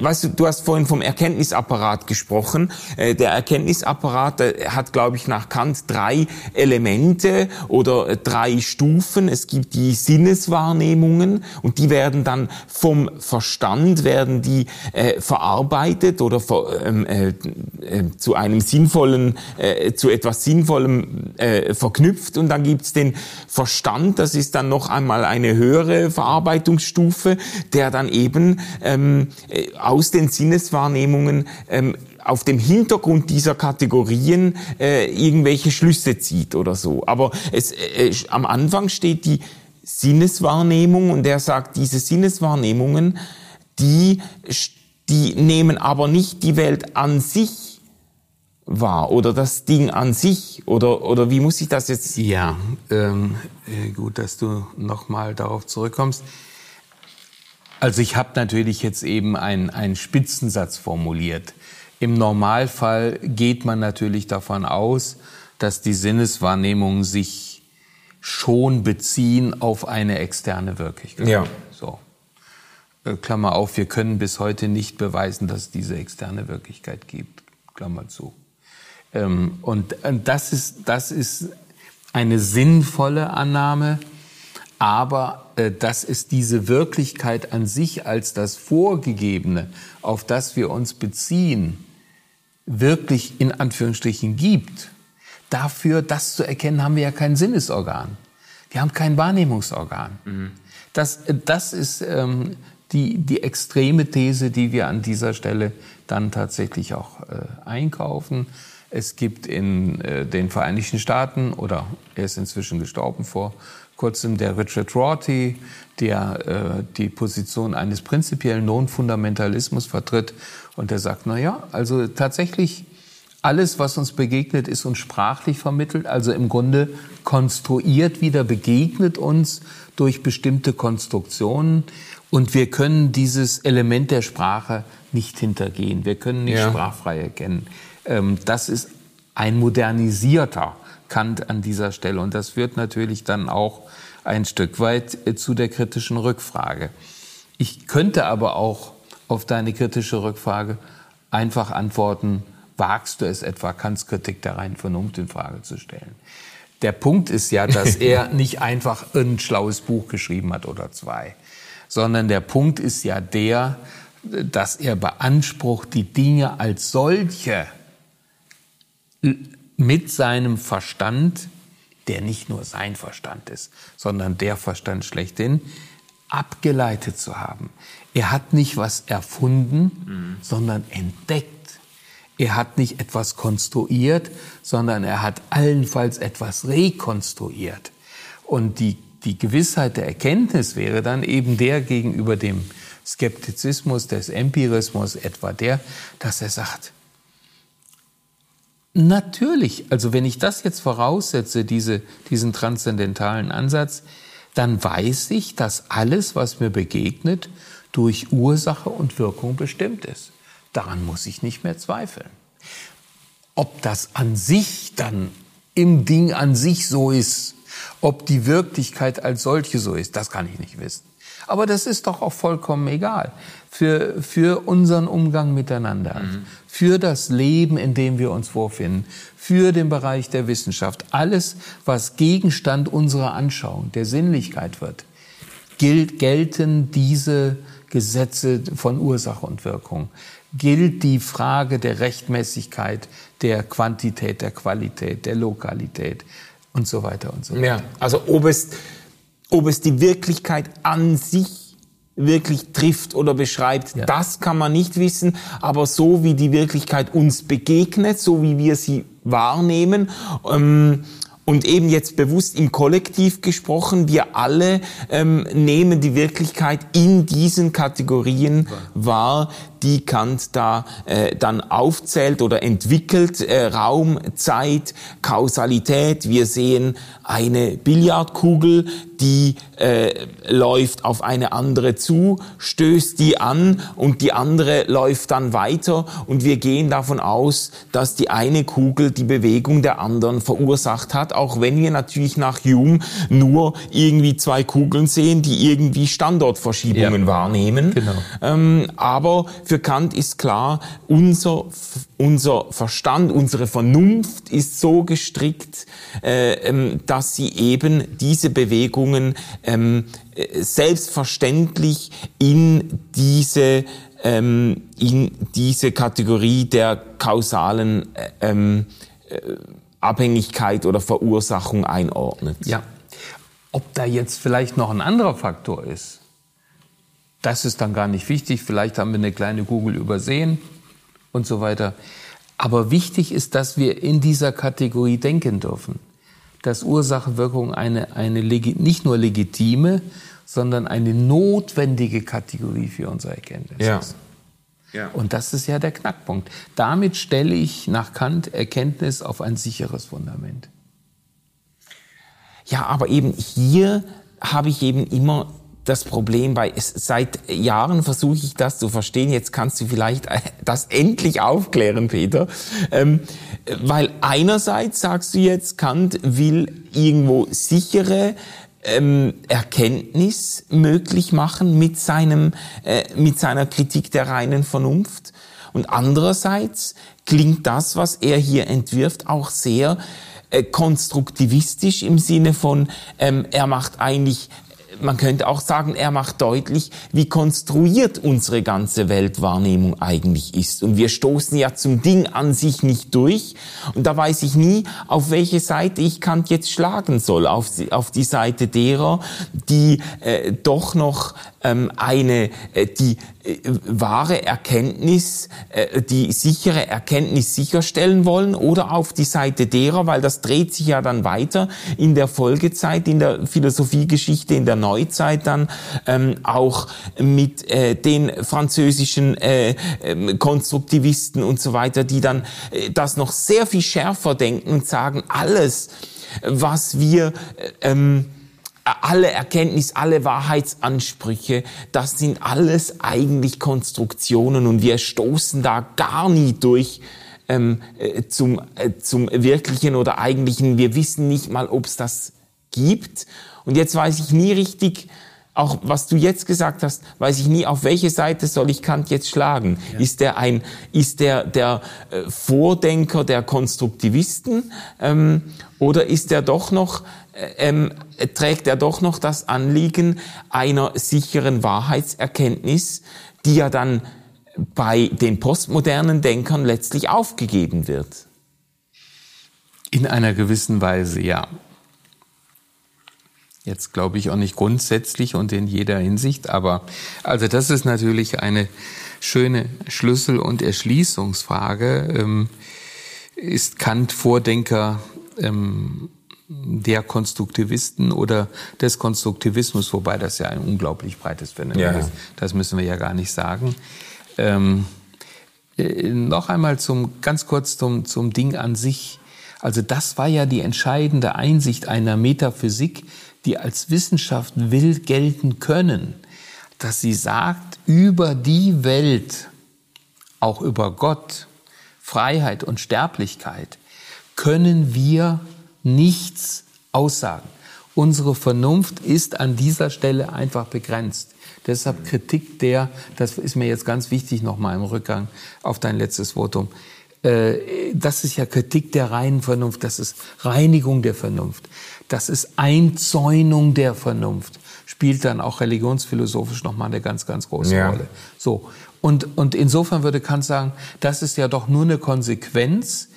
weißt du, du hast vorhin vom Erkenntnisapparat gesprochen. Äh, der Erkenntnisapparat hat, glaube ich, nach Kant drei Elemente oder äh, drei Stufen. Es gibt die Sinneswahrnehmungen und die werden dann vom Verstand, werden die äh, verarbeitet oder ver, ähm, äh, zu einem sinnvollen, äh, zu etwas Sinnvollem äh, verknüpft und dann gibt's den Verstand, das ist dann noch einmal eine höhere Verarbeitungsstufe, der dann eben ähm, aus den Sinneswahrnehmungen ähm, auf dem Hintergrund dieser Kategorien äh, irgendwelche Schlüsse zieht oder so. Aber es, äh, am Anfang steht die Sinneswahrnehmung und er sagt, diese Sinneswahrnehmungen, die, die nehmen aber nicht die Welt an sich wahr oder das Ding an sich oder oder wie muss ich das jetzt? Ja, ähm, äh, gut, dass du nochmal darauf zurückkommst. Also ich habe natürlich jetzt eben einen, einen Spitzensatz formuliert. Im Normalfall geht man natürlich davon aus, dass die Sinneswahrnehmungen sich schon beziehen auf eine externe Wirklichkeit. Ja. So. Äh, Klammer auf, wir können bis heute nicht beweisen, dass es diese externe Wirklichkeit gibt. Klammer zu. Ähm, und das ist, das ist eine sinnvolle Annahme, aber dass es diese Wirklichkeit an sich als das Vorgegebene, auf das wir uns beziehen, wirklich in Anführungsstrichen gibt, dafür das zu erkennen, haben wir ja kein Sinnesorgan. Wir haben kein Wahrnehmungsorgan. Mhm. Das, äh, das ist ähm, die, die extreme These, die wir an dieser Stelle dann tatsächlich auch äh, einkaufen. Es gibt in äh, den Vereinigten Staaten, oder er ist inzwischen gestorben vor kurzem der Richard Rorty, der äh, die Position eines prinzipiellen Non-Fundamentalismus vertritt und der sagt, na ja, also tatsächlich alles, was uns begegnet, ist uns sprachlich vermittelt, also im Grunde konstruiert wieder, begegnet uns durch bestimmte Konstruktionen und wir können dieses Element der Sprache nicht hintergehen. Wir können nicht ja. sprachfrei erkennen. Ähm, das ist ein modernisierter Kant an dieser Stelle und das führt natürlich dann auch ein Stück weit äh, zu der kritischen Rückfrage. Ich könnte aber auch auf deine kritische Rückfrage einfach antworten, wagst du es etwa, Kants Kritik der reinen Vernunft in Frage zu stellen? Der Punkt ist ja, dass er nicht einfach ein schlaues Buch geschrieben hat oder zwei, sondern der Punkt ist ja der, dass er beansprucht, die Dinge als solche mit seinem Verstand, der nicht nur sein Verstand ist, sondern der Verstand schlechthin, abgeleitet zu haben. Er hat nicht was erfunden, mhm. sondern entdeckt. Er hat nicht etwas konstruiert, sondern er hat allenfalls etwas rekonstruiert. Und die, die Gewissheit der Erkenntnis wäre dann eben der gegenüber dem Skeptizismus des Empirismus etwa der, dass er sagt, natürlich, also wenn ich das jetzt voraussetze, diese, diesen transzendentalen Ansatz, dann weiß ich, dass alles, was mir begegnet, durch Ursache und Wirkung bestimmt ist. Daran muss ich nicht mehr zweifeln. Ob das an sich dann im Ding an sich so ist, ob die Wirklichkeit als solche so ist, das kann ich nicht wissen. Aber das ist doch auch vollkommen egal für, für unseren Umgang miteinander, mhm. für das Leben, in dem wir uns vorfinden, für den Bereich der Wissenschaft. Alles, was Gegenstand unserer Anschauung, der Sinnlichkeit wird, gilt, gelten diese Gesetze von Ursache und Wirkung. Gilt die Frage der Rechtmäßigkeit, der Quantität, der Qualität, der Lokalität und so weiter und so weiter. Ja, also ob es ob es die Wirklichkeit an sich wirklich trifft oder beschreibt, ja. das kann man nicht wissen. Aber so wie die Wirklichkeit uns begegnet, so wie wir sie wahrnehmen, ähm, und eben jetzt bewusst im Kollektiv gesprochen, wir alle ähm, nehmen die Wirklichkeit in diesen Kategorien wahr, die Kant da äh, dann aufzählt oder entwickelt. Äh, Raum, Zeit, Kausalität. Wir sehen eine Billardkugel, die äh, läuft auf eine andere zu, stößt die an und die andere läuft dann weiter und wir gehen davon aus, dass die eine Kugel die Bewegung der anderen verursacht hat, auch wenn wir natürlich nach Hume nur irgendwie zwei Kugeln sehen, die irgendwie Standortverschiebungen ja. wahrnehmen. Genau. Ähm, aber für Kant ist klar, unser, unser Verstand, unsere Vernunft ist so gestrickt, äh, ähm, dass sie eben diese Bewegungen ähm, äh, selbstverständlich in diese ähm, in diese Kategorie der kausalen äh, ähm, äh, Abhängigkeit oder Verursachung einordnet. Ja. Ob da jetzt vielleicht noch ein anderer Faktor ist, das ist dann gar nicht wichtig. Vielleicht haben wir eine kleine Google übersehen und so weiter. Aber wichtig ist, dass wir in dieser Kategorie denken dürfen. Dass Ursache-Wirkung eine, eine nicht nur legitime, sondern eine notwendige Kategorie für unsere Erkenntnis ja. ist. Ja. Und das ist ja der Knackpunkt. Damit stelle ich nach Kant Erkenntnis auf ein sicheres Fundament. Ja, aber eben hier habe ich eben immer das Problem bei, seit Jahren versuche ich das zu verstehen, jetzt kannst du vielleicht das endlich aufklären, Peter. Ähm, weil einerseits sagst du jetzt, Kant will irgendwo sichere ähm, Erkenntnis möglich machen mit seinem, äh, mit seiner Kritik der reinen Vernunft. Und andererseits klingt das, was er hier entwirft, auch sehr äh, konstruktivistisch im Sinne von, ähm, er macht eigentlich man könnte auch sagen, er macht deutlich, wie konstruiert unsere ganze Weltwahrnehmung eigentlich ist. Und wir stoßen ja zum Ding an sich nicht durch. Und da weiß ich nie, auf welche Seite ich Kant jetzt schlagen soll. Auf, auf die Seite derer, die äh, doch noch eine, äh, die äh, wahre Erkenntnis, äh, die sichere Erkenntnis sicherstellen wollen oder auf die Seite derer, weil das dreht sich ja dann weiter in der Folgezeit, in der Philosophiegeschichte, in der Neuzeit dann ähm, auch mit äh, den französischen äh, äh, Konstruktivisten und so weiter, die dann äh, das noch sehr viel schärfer denken und sagen, alles, was wir äh, ähm, alle Erkenntnis, alle Wahrheitsansprüche, das sind alles eigentlich Konstruktionen und wir stoßen da gar nie durch ähm, äh, zum, äh, zum Wirklichen oder Eigentlichen. Wir wissen nicht mal, ob es das gibt. Und jetzt weiß ich nie richtig, auch was du jetzt gesagt hast, weiß ich nie, auf welche Seite soll ich Kant jetzt schlagen? Ja. Ist der ein, ist der der äh, Vordenker der Konstruktivisten ähm, oder ist er doch noch äh, ähm, trägt er doch noch das Anliegen einer sicheren Wahrheitserkenntnis, die ja dann bei den postmodernen Denkern letztlich aufgegeben wird? In einer gewissen Weise, ja. Jetzt glaube ich auch nicht grundsätzlich und in jeder Hinsicht, aber also das ist natürlich eine schöne Schlüssel- und Erschließungsfrage. Ähm, ist Kant Vordenker ähm, der Konstruktivisten oder des Konstruktivismus, wobei das ja ein unglaublich breites Phänomen ja. ist. Das müssen wir ja gar nicht sagen. Ähm, äh, noch einmal zum ganz kurz zum, zum Ding an sich. Also das war ja die entscheidende Einsicht einer Metaphysik, die als Wissenschaft will gelten können, dass sie sagt, über die Welt, auch über Gott, Freiheit und Sterblichkeit, können wir nichts aussagen. Unsere Vernunft ist an dieser Stelle einfach begrenzt. Deshalb Kritik der, das ist mir jetzt ganz wichtig nochmal im Rückgang auf dein letztes Votum, äh, das ist ja Kritik der reinen Vernunft, das ist Reinigung der Vernunft, das ist Einzäunung der Vernunft, spielt dann auch religionsphilosophisch nochmal eine ganz, ganz große ja. Rolle. So. Und, und insofern würde Kant sagen, das ist ja doch nur eine Konsequenz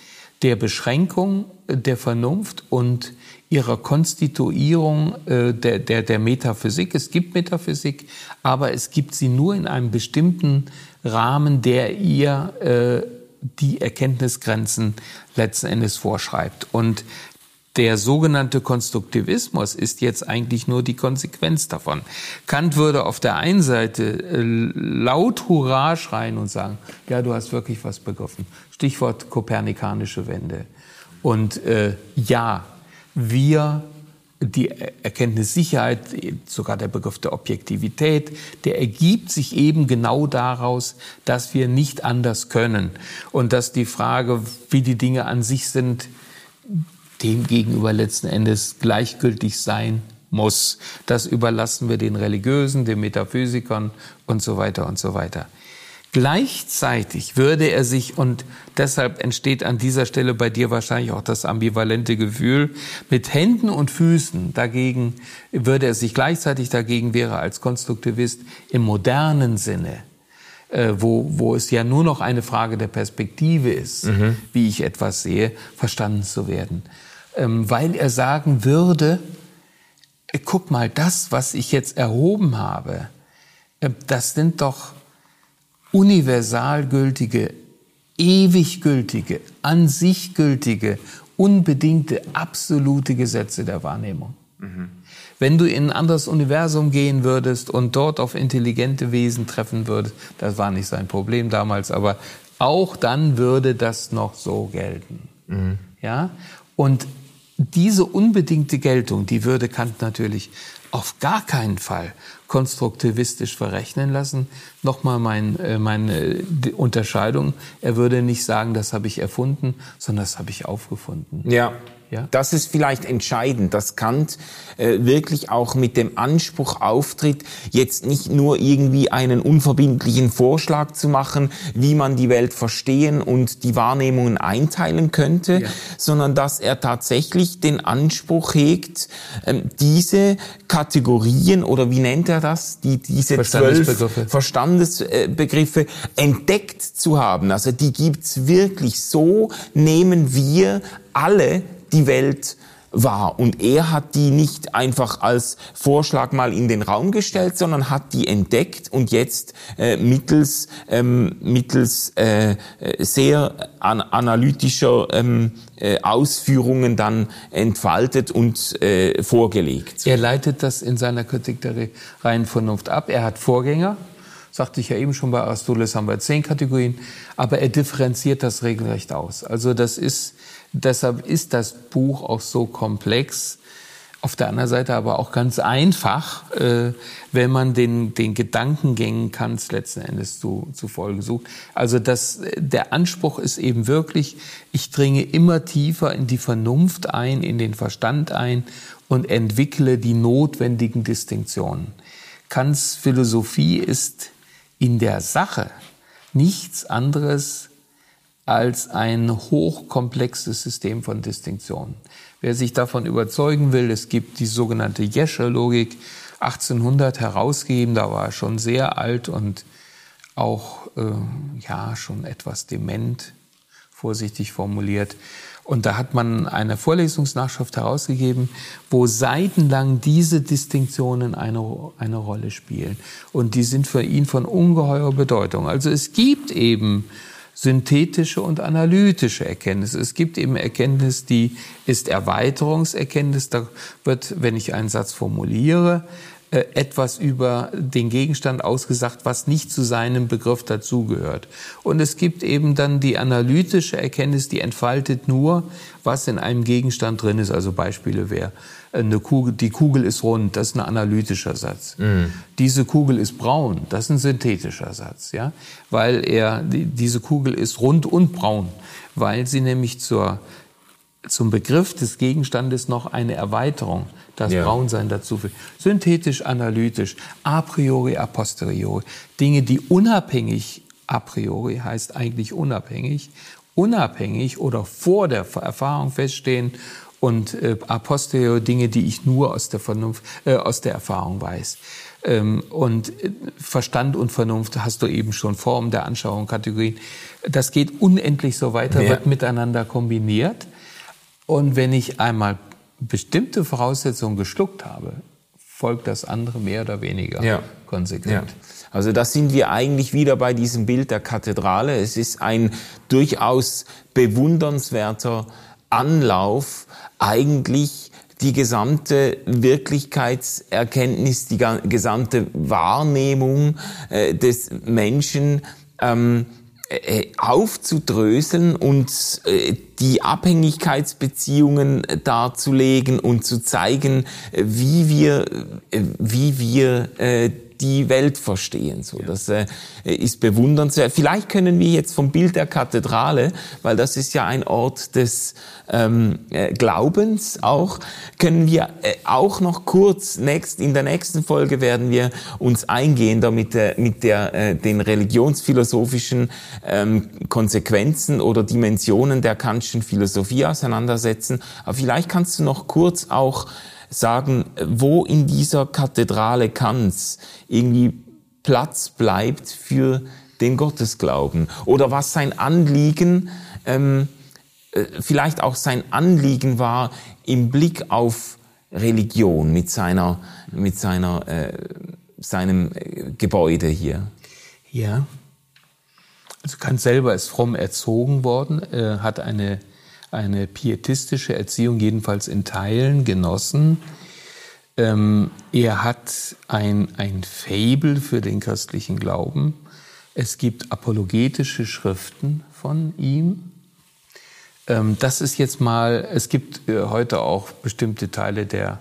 der Beschränkung der Vernunft und ihrer Konstituierung äh, der, der, der Metaphysik. Es gibt Metaphysik, aber es gibt sie nur in einem bestimmten Rahmen, der ihr äh, die Erkenntnisgrenzen letzten Endes vorschreibt. Und der sogenannte Konstruktivismus ist jetzt eigentlich nur die Konsequenz davon. Kant würde auf der einen Seite äh, laut Hurra schreien und sagen, ja, du hast wirklich was begriffen. Stichwort kopernikanische Wende. Und äh, ja, wir die Erkenntnissicherheit, sogar der Begriff der Objektivität, der ergibt sich eben genau daraus, dass wir nicht anders können und dass die Frage, wie die Dinge an sich sind, dem gegenüber letzten Endes gleichgültig sein muss. Das überlassen wir den Religiösen, den Metaphysikern und so weiter und so weiter. Gleichzeitig würde er sich, und deshalb entsteht an dieser Stelle bei dir wahrscheinlich auch das ambivalente Gefühl, mit Händen und Füßen dagegen, würde er sich gleichzeitig dagegen wäre als Konstruktivist im modernen Sinne, äh, wo, wo es ja nur noch eine Frage der Perspektive ist, mhm. wie ich etwas sehe, verstanden zu werden. Ähm, weil er sagen würde, äh, guck mal, das, was ich jetzt erhoben habe, äh, das sind doch universal gültige, ewig gültige, an sich gültige, unbedingte, absolute Gesetze der Wahrnehmung. Mhm. Wenn du in ein anderes Universum gehen würdest und dort auf intelligente Wesen treffen würdest, das war nicht sein Problem damals, aber auch dann würde das noch so gelten. Mhm. Ja? Und diese unbedingte Geltung, die würde Kant natürlich auf gar keinen Fall konstruktivistisch verrechnen lassen. Nochmal mein, äh, meine Unterscheidung. Er würde nicht sagen, das habe ich erfunden, sondern das habe ich aufgefunden. Ja. Ja? Das ist vielleicht entscheidend, dass Kant äh, wirklich auch mit dem Anspruch auftritt, jetzt nicht nur irgendwie einen unverbindlichen Vorschlag zu machen, wie man die Welt verstehen und die Wahrnehmungen einteilen könnte, ja. sondern dass er tatsächlich den Anspruch hegt, äh, diese Kategorien oder wie nennt er das, die, diese zwölf Verstandesbegriffe entdeckt zu haben. Also die gibt's wirklich so, nehmen wir alle die Welt war. Und er hat die nicht einfach als Vorschlag mal in den Raum gestellt, sondern hat die entdeckt und jetzt äh, mittels, ähm, mittels äh, sehr an analytischer ähm, äh, Ausführungen dann entfaltet und äh, vorgelegt. Er leitet das in seiner Kritik der reinen Vernunft ab. Er hat Vorgänger, sagte ich ja eben schon bei Aristoteles haben wir zehn Kategorien, aber er differenziert das regelrecht aus. Also das ist Deshalb ist das Buch auch so komplex. Auf der anderen Seite aber auch ganz einfach, äh, wenn man den, den Gedankengängen Kants letzten Endes zu, zu folgen sucht. Also das, der Anspruch ist eben wirklich, ich dringe immer tiefer in die Vernunft ein, in den Verstand ein und entwickle die notwendigen Distinktionen. Kants Philosophie ist in der Sache nichts anderes als ein hochkomplexes System von Distinktionen. Wer sich davon überzeugen will, es gibt die sogenannte Jescher-Logik, 1800 herausgegeben, da war er schon sehr alt und auch äh, ja schon etwas dement, vorsichtig formuliert. Und da hat man eine Vorlesungsnachschrift herausgegeben, wo seitenlang diese Distinktionen eine, eine Rolle spielen. Und die sind für ihn von ungeheurer Bedeutung. Also es gibt eben synthetische und analytische Erkenntnis. Es gibt eben Erkenntnis, die ist Erweiterungserkenntnis. Da wird, wenn ich einen Satz formuliere, etwas über den Gegenstand ausgesagt, was nicht zu seinem Begriff dazugehört. Und es gibt eben dann die analytische Erkenntnis, die entfaltet nur, was in einem Gegenstand drin ist. Also Beispiele wäre, eine Kugel, die Kugel ist rund, das ist ein analytischer Satz. Mhm. Diese Kugel ist braun, das ist ein synthetischer Satz, ja, weil er, diese Kugel ist rund und braun, weil sie nämlich zur, zum Begriff des Gegenstandes noch eine Erweiterung das ja. Braunsein dazu führt. Synthetisch, analytisch, a priori, a posteriori. Dinge, die unabhängig a priori heißt eigentlich unabhängig, unabhängig oder vor der Erfahrung feststehen und äh, a posteriori Dinge, die ich nur aus der Vernunft, äh, aus der Erfahrung weiß. Ähm, und äh, Verstand und Vernunft hast du eben schon Formen der Anschauung, Kategorien. Das geht unendlich so weiter, ja. wird miteinander kombiniert. Und wenn ich einmal bestimmte Voraussetzungen geschluckt habe, folgt das andere mehr oder weniger ja. konsequent. Ja. Also da sind wir eigentlich wieder bei diesem Bild der Kathedrale. Es ist ein durchaus bewundernswerter Anlauf, eigentlich die gesamte Wirklichkeitserkenntnis, die gesamte Wahrnehmung äh, des Menschen ähm, äh, aufzudröseln und äh, die Abhängigkeitsbeziehungen darzulegen und zu zeigen, äh, wie wir, wie wir die Welt verstehen. So. Das äh, ist bewundernswert. Vielleicht können wir jetzt vom Bild der Kathedrale, weil das ist ja ein Ort des ähm, äh, Glaubens auch, können wir äh, auch noch kurz next, in der nächsten Folge werden wir uns eingehen damit äh, mit der äh, den religionsphilosophischen ähm, Konsequenzen oder Dimensionen der Kantischen Philosophie auseinandersetzen. Aber vielleicht kannst du noch kurz auch sagen, wo in dieser Kathedrale Kants irgendwie Platz bleibt für den Gottesglauben oder was sein Anliegen, ähm, äh, vielleicht auch sein Anliegen war im Blick auf Religion mit seiner, mit seiner, äh, seinem äh, Gebäude hier. Ja. Also Kant selber ist fromm erzogen worden, äh, hat eine eine pietistische Erziehung, jedenfalls in Teilen, genossen. Ähm, er hat ein, ein Fabel für den christlichen Glauben. Es gibt apologetische Schriften von ihm. Ähm, das ist jetzt mal, es gibt äh, heute auch bestimmte Teile der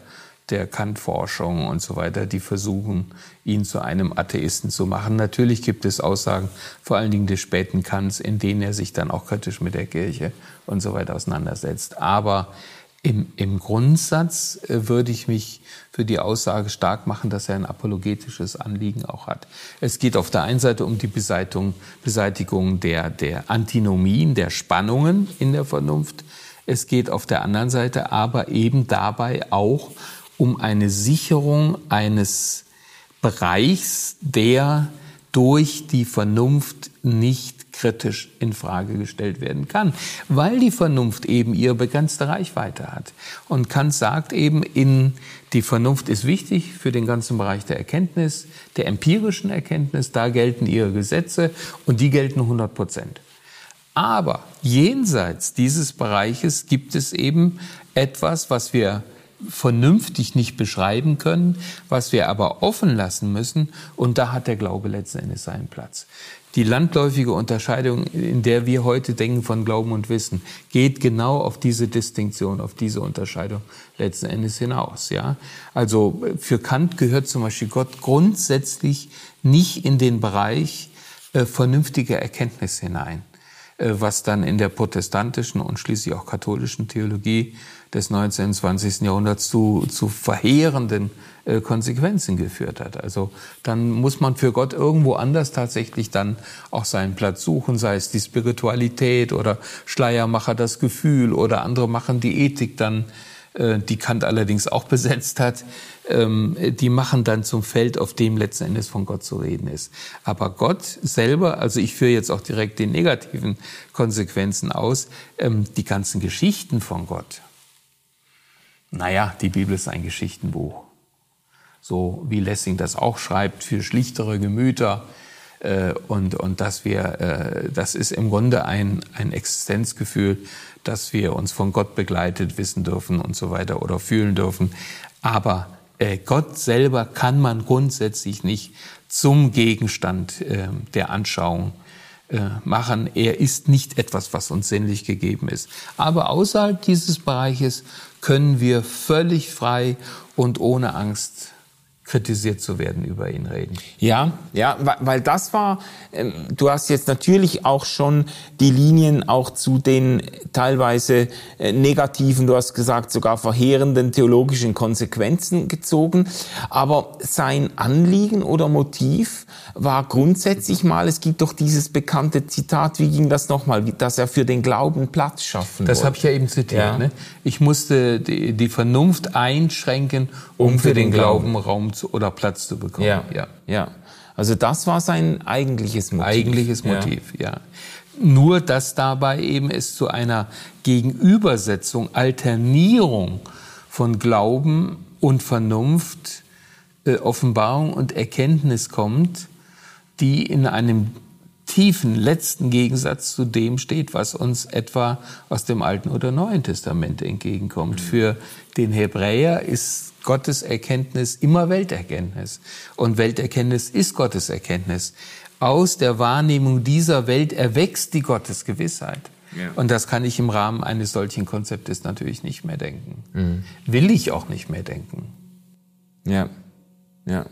der Kant-Forschung und so weiter, die versuchen, ihn zu einem Atheisten zu machen. Natürlich gibt es Aussagen, vor allen Dingen des späten Kants, in denen er sich dann auch kritisch mit der Kirche und so weiter auseinandersetzt. Aber im, im Grundsatz äh, würde ich mich für die Aussage stark machen, dass er ein apologetisches Anliegen auch hat. Es geht auf der einen Seite um die Beseitigung, Beseitigung der, der Antinomien, der Spannungen in der Vernunft. Es geht auf der anderen Seite aber eben dabei auch um eine Sicherung eines Bereichs, der durch die Vernunft nicht kritisch in Frage gestellt werden kann, weil die Vernunft eben ihre begrenzte Reichweite hat. Und Kant sagt eben, in, die Vernunft ist wichtig für den ganzen Bereich der Erkenntnis, der empirischen Erkenntnis, da gelten ihre Gesetze und die gelten 100 Prozent. Aber jenseits dieses Bereiches gibt es eben etwas, was wir vernünftig nicht beschreiben können, was wir aber offen lassen müssen. Und da hat der Glaube letzten Endes seinen Platz. Die landläufige Unterscheidung, in der wir heute denken von Glauben und Wissen, geht genau auf diese Distinktion, auf diese Unterscheidung letzten Endes hinaus. Ja, also für Kant gehört zum Beispiel Gott grundsätzlich nicht in den Bereich äh, vernünftiger Erkenntnis hinein. äh, was dann in der protestantischen und schließlich auch katholischen Theologie des 19. und 20. Jahrhunderts zu, zu verheerenden äh, Konsequenzen geführt hat. Also dann muss man für Gott irgendwo anders tatsächlich dann auch seinen Platz suchen, sei es die Spiritualität oder Schleiermacher das Gefühl oder andere machen die Ethik dann äh, die Kant allerdings auch besetzt hat, ähm, die machen dann zum Feld, auf dem letzten Endes von Gott zu reden ist. Aber Gott selber, also ich führe jetzt auch direkt die negativen Konsequenzen aus, ähm, die ganzen Geschichten von Gott. Naja, die Bibel ist ein Geschichtenbuch. So wie Lessing das auch schreibt, für schlichtere Gemüter. Äh, und, und dass wir, das ist im Grunde ein, ein Existenzgefühl, dass wir uns von Gott begleitet wissen dürfen und so weiter oder fühlen dürfen. Aber äh, Gott selber kann man grundsätzlich nicht zum Gegenstand äh, der Anschauung äh, machen. Er ist nicht etwas, was uns sinnlich gegeben ist. Aber außerhalb dieses Bereiches können wir völlig frei und ohne Angst kritisiert zu werden, über ihn reden. Ja, ja, weil das war, ähm, du hast jetzt natürlich auch schon die Linien auch zu den teilweise äh, negativen, du hast gesagt, sogar verheerenden theologischen Konsequenzen gezogen. Aber sein Anliegen oder Motiv war grundsätzlich mal, es gibt doch dieses bekannte Zitat, wie ging das nochmal, dass er für den Glauben Platz schaffen Das habe ich ja eben zitiert. Ja. Ne? Ich musste die, die Vernunft einschränken, um, um für, für den, den Glauben, Glauben Raum zu, oder Platz zu bekommen. Ja, ja. ja. Also das war sein eigentliches Motiv. Eigentliches Motiv, ja. ja. Nur, dass dabei eben es zu einer Gegenübersetzung, Alternierung von Glauben und Vernunft, äh, Offenbarung und Erkenntnis kommt, die in einem tiefen letzten Gegensatz zu dem steht, was uns etwa aus dem Alten oder Neuen Testament entgegenkommt. Mhm. Für den Hebräer ist Gottes Erkenntnis immer Welterkenntnis. Und Welterkenntnis ist Gottes Erkenntnis. Aus der Wahrnehmung dieser Welt erwächst die Gottesgewissheit. Ja. Und das kann ich im Rahmen eines solchen Konzeptes natürlich nicht mehr denken. Mhm. Will ich auch nicht mehr denken. Ja, ja.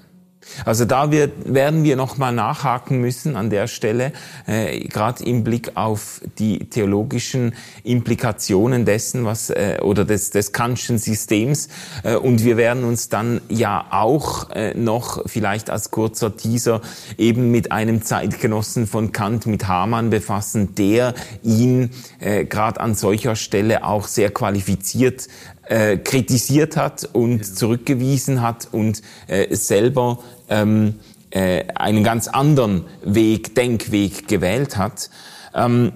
Also da wird, werden wir nochmal nachhaken müssen an der Stelle, äh, gerade im Blick auf die theologischen Implikationen dessen, was äh, oder des, des Kantschen Systems. Äh, und wir werden uns dann ja auch äh, noch vielleicht als kurzer Teaser eben mit einem Zeitgenossen von Kant, mit Hamann befassen, der ihn äh, gerade an solcher Stelle auch sehr qualifiziert äh, kritisiert hat und ja. zurückgewiesen hat und äh, selber ähm, äh, einen ganz anderen Weg, Denkweg gewählt hat. Ähm,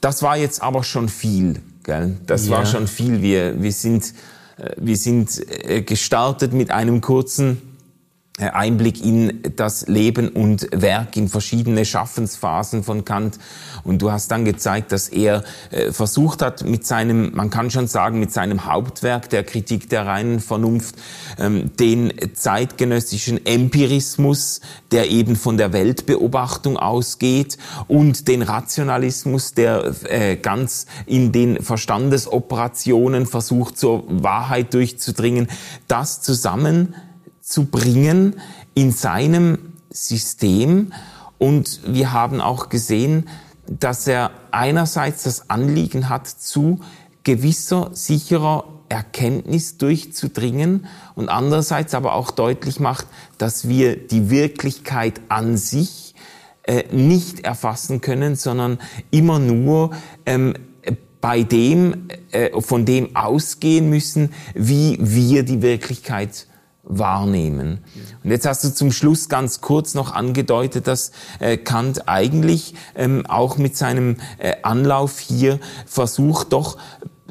das war jetzt aber schon viel. Gell? Das ja. war schon viel. Wir, wir sind, äh, wir sind äh, gestartet mit einem kurzen Einblick in das Leben und Werk in verschiedene Schaffensphasen von Kant. Und du hast dann gezeigt, dass er äh, versucht hat, mit seinem, man kann schon sagen, mit seinem Hauptwerk der Kritik der reinen Vernunft, ähm, den zeitgenössischen Empirismus, der eben von der Weltbeobachtung ausgeht, und den Rationalismus, der äh, ganz in den Verstandesoperationen versucht, zur Wahrheit durchzudringen, das zusammen zu bringen in seinem System. Und wir haben auch gesehen, dass er einerseits das Anliegen hat, zu gewisser, sicherer Erkenntnis durchzudringen und andererseits aber auch deutlich macht, dass wir die Wirklichkeit an sich äh, nicht erfassen können, sondern immer nur ähm, bei dem, äh, von dem ausgehen müssen, wie wir die Wirklichkeit wahrnehmen. Und jetzt hast du zum Schluss ganz kurz noch angedeutet, dass äh, Kant eigentlich ähm, auch mit seinem äh, Anlauf hier versucht, doch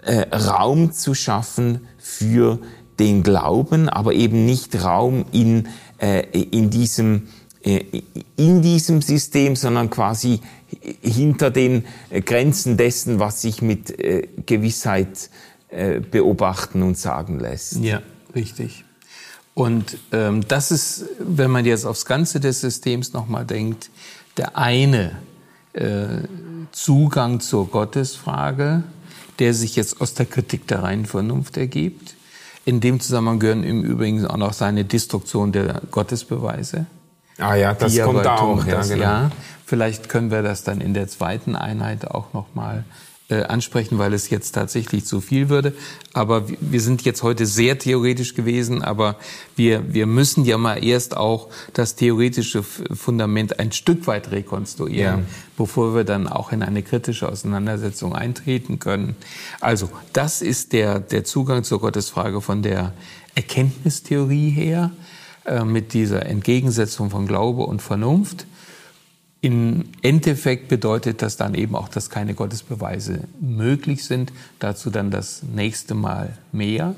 äh, Raum zu schaffen für den Glauben, aber eben nicht Raum in, äh, in, diesem, äh, in diesem System, sondern quasi hinter den Grenzen dessen, was sich mit äh, Gewissheit beobachten und sagen lässt. Ja, richtig. Und ähm, das ist, wenn man jetzt aufs Ganze des Systems nochmal denkt, der eine äh, Zugang zur Gottesfrage, der sich jetzt aus der Kritik der reinen Vernunft ergibt. In dem Zusammenhang gehören im Übrigen auch noch seine Destruktion der Gottesbeweise. Ah ja, das kommt da auch. Ja, genau. ja, vielleicht können wir das dann in der zweiten Einheit auch noch mal äh, ansprechen, weil es jetzt tatsächlich zu viel würde. Aber wir sind jetzt heute sehr theoretisch gewesen, aber wir, wir müssen ja mal erst auch das theoretische Fundament ein Stück weit rekonstruieren, ja. bevor wir dann auch in eine kritische Auseinandersetzung eintreten können. Also das ist der, der Zugang zur Gottesfrage von der Erkenntnistheorie her, äh, mit dieser Entgegensetzung von Glaube und Vernunft. Im Endeffekt bedeutet das dann eben auch, dass keine Gottesbeweise möglich sind. Dazu dann das nächste Mal mehr.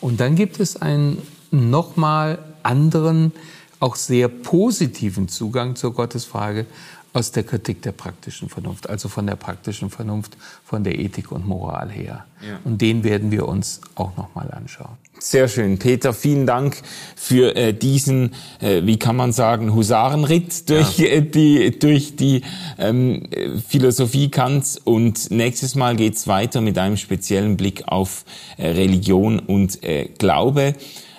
Und dann gibt es einen nochmal anderen, auch sehr positiven Zugang zur Gottesfrage aus der Kritik der praktischen Vernunft, also von der praktischen Vernunft, von der Ethik und Moral her. Ja. Und den werden wir uns auch nochmal anschauen. Sehr schön. Peter, vielen Dank für äh, diesen, äh, wie kann man sagen, Husarenritt durch ja. äh, die, durch die ähm, Philosophie Kants. Und nächstes Mal geht's weiter mit einem speziellen Blick auf äh, Religion und äh, Glaube.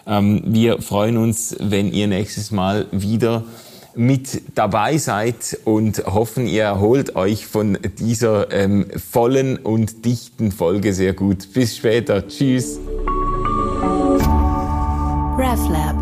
Ähm, wir freuen uns, wenn ihr nächstes Mal wieder mit dabei seid und hoffen, ihr erholt euch von dieser ähm, vollen und dichten Folge sehr gut. Bis später. Tschüss. RefLab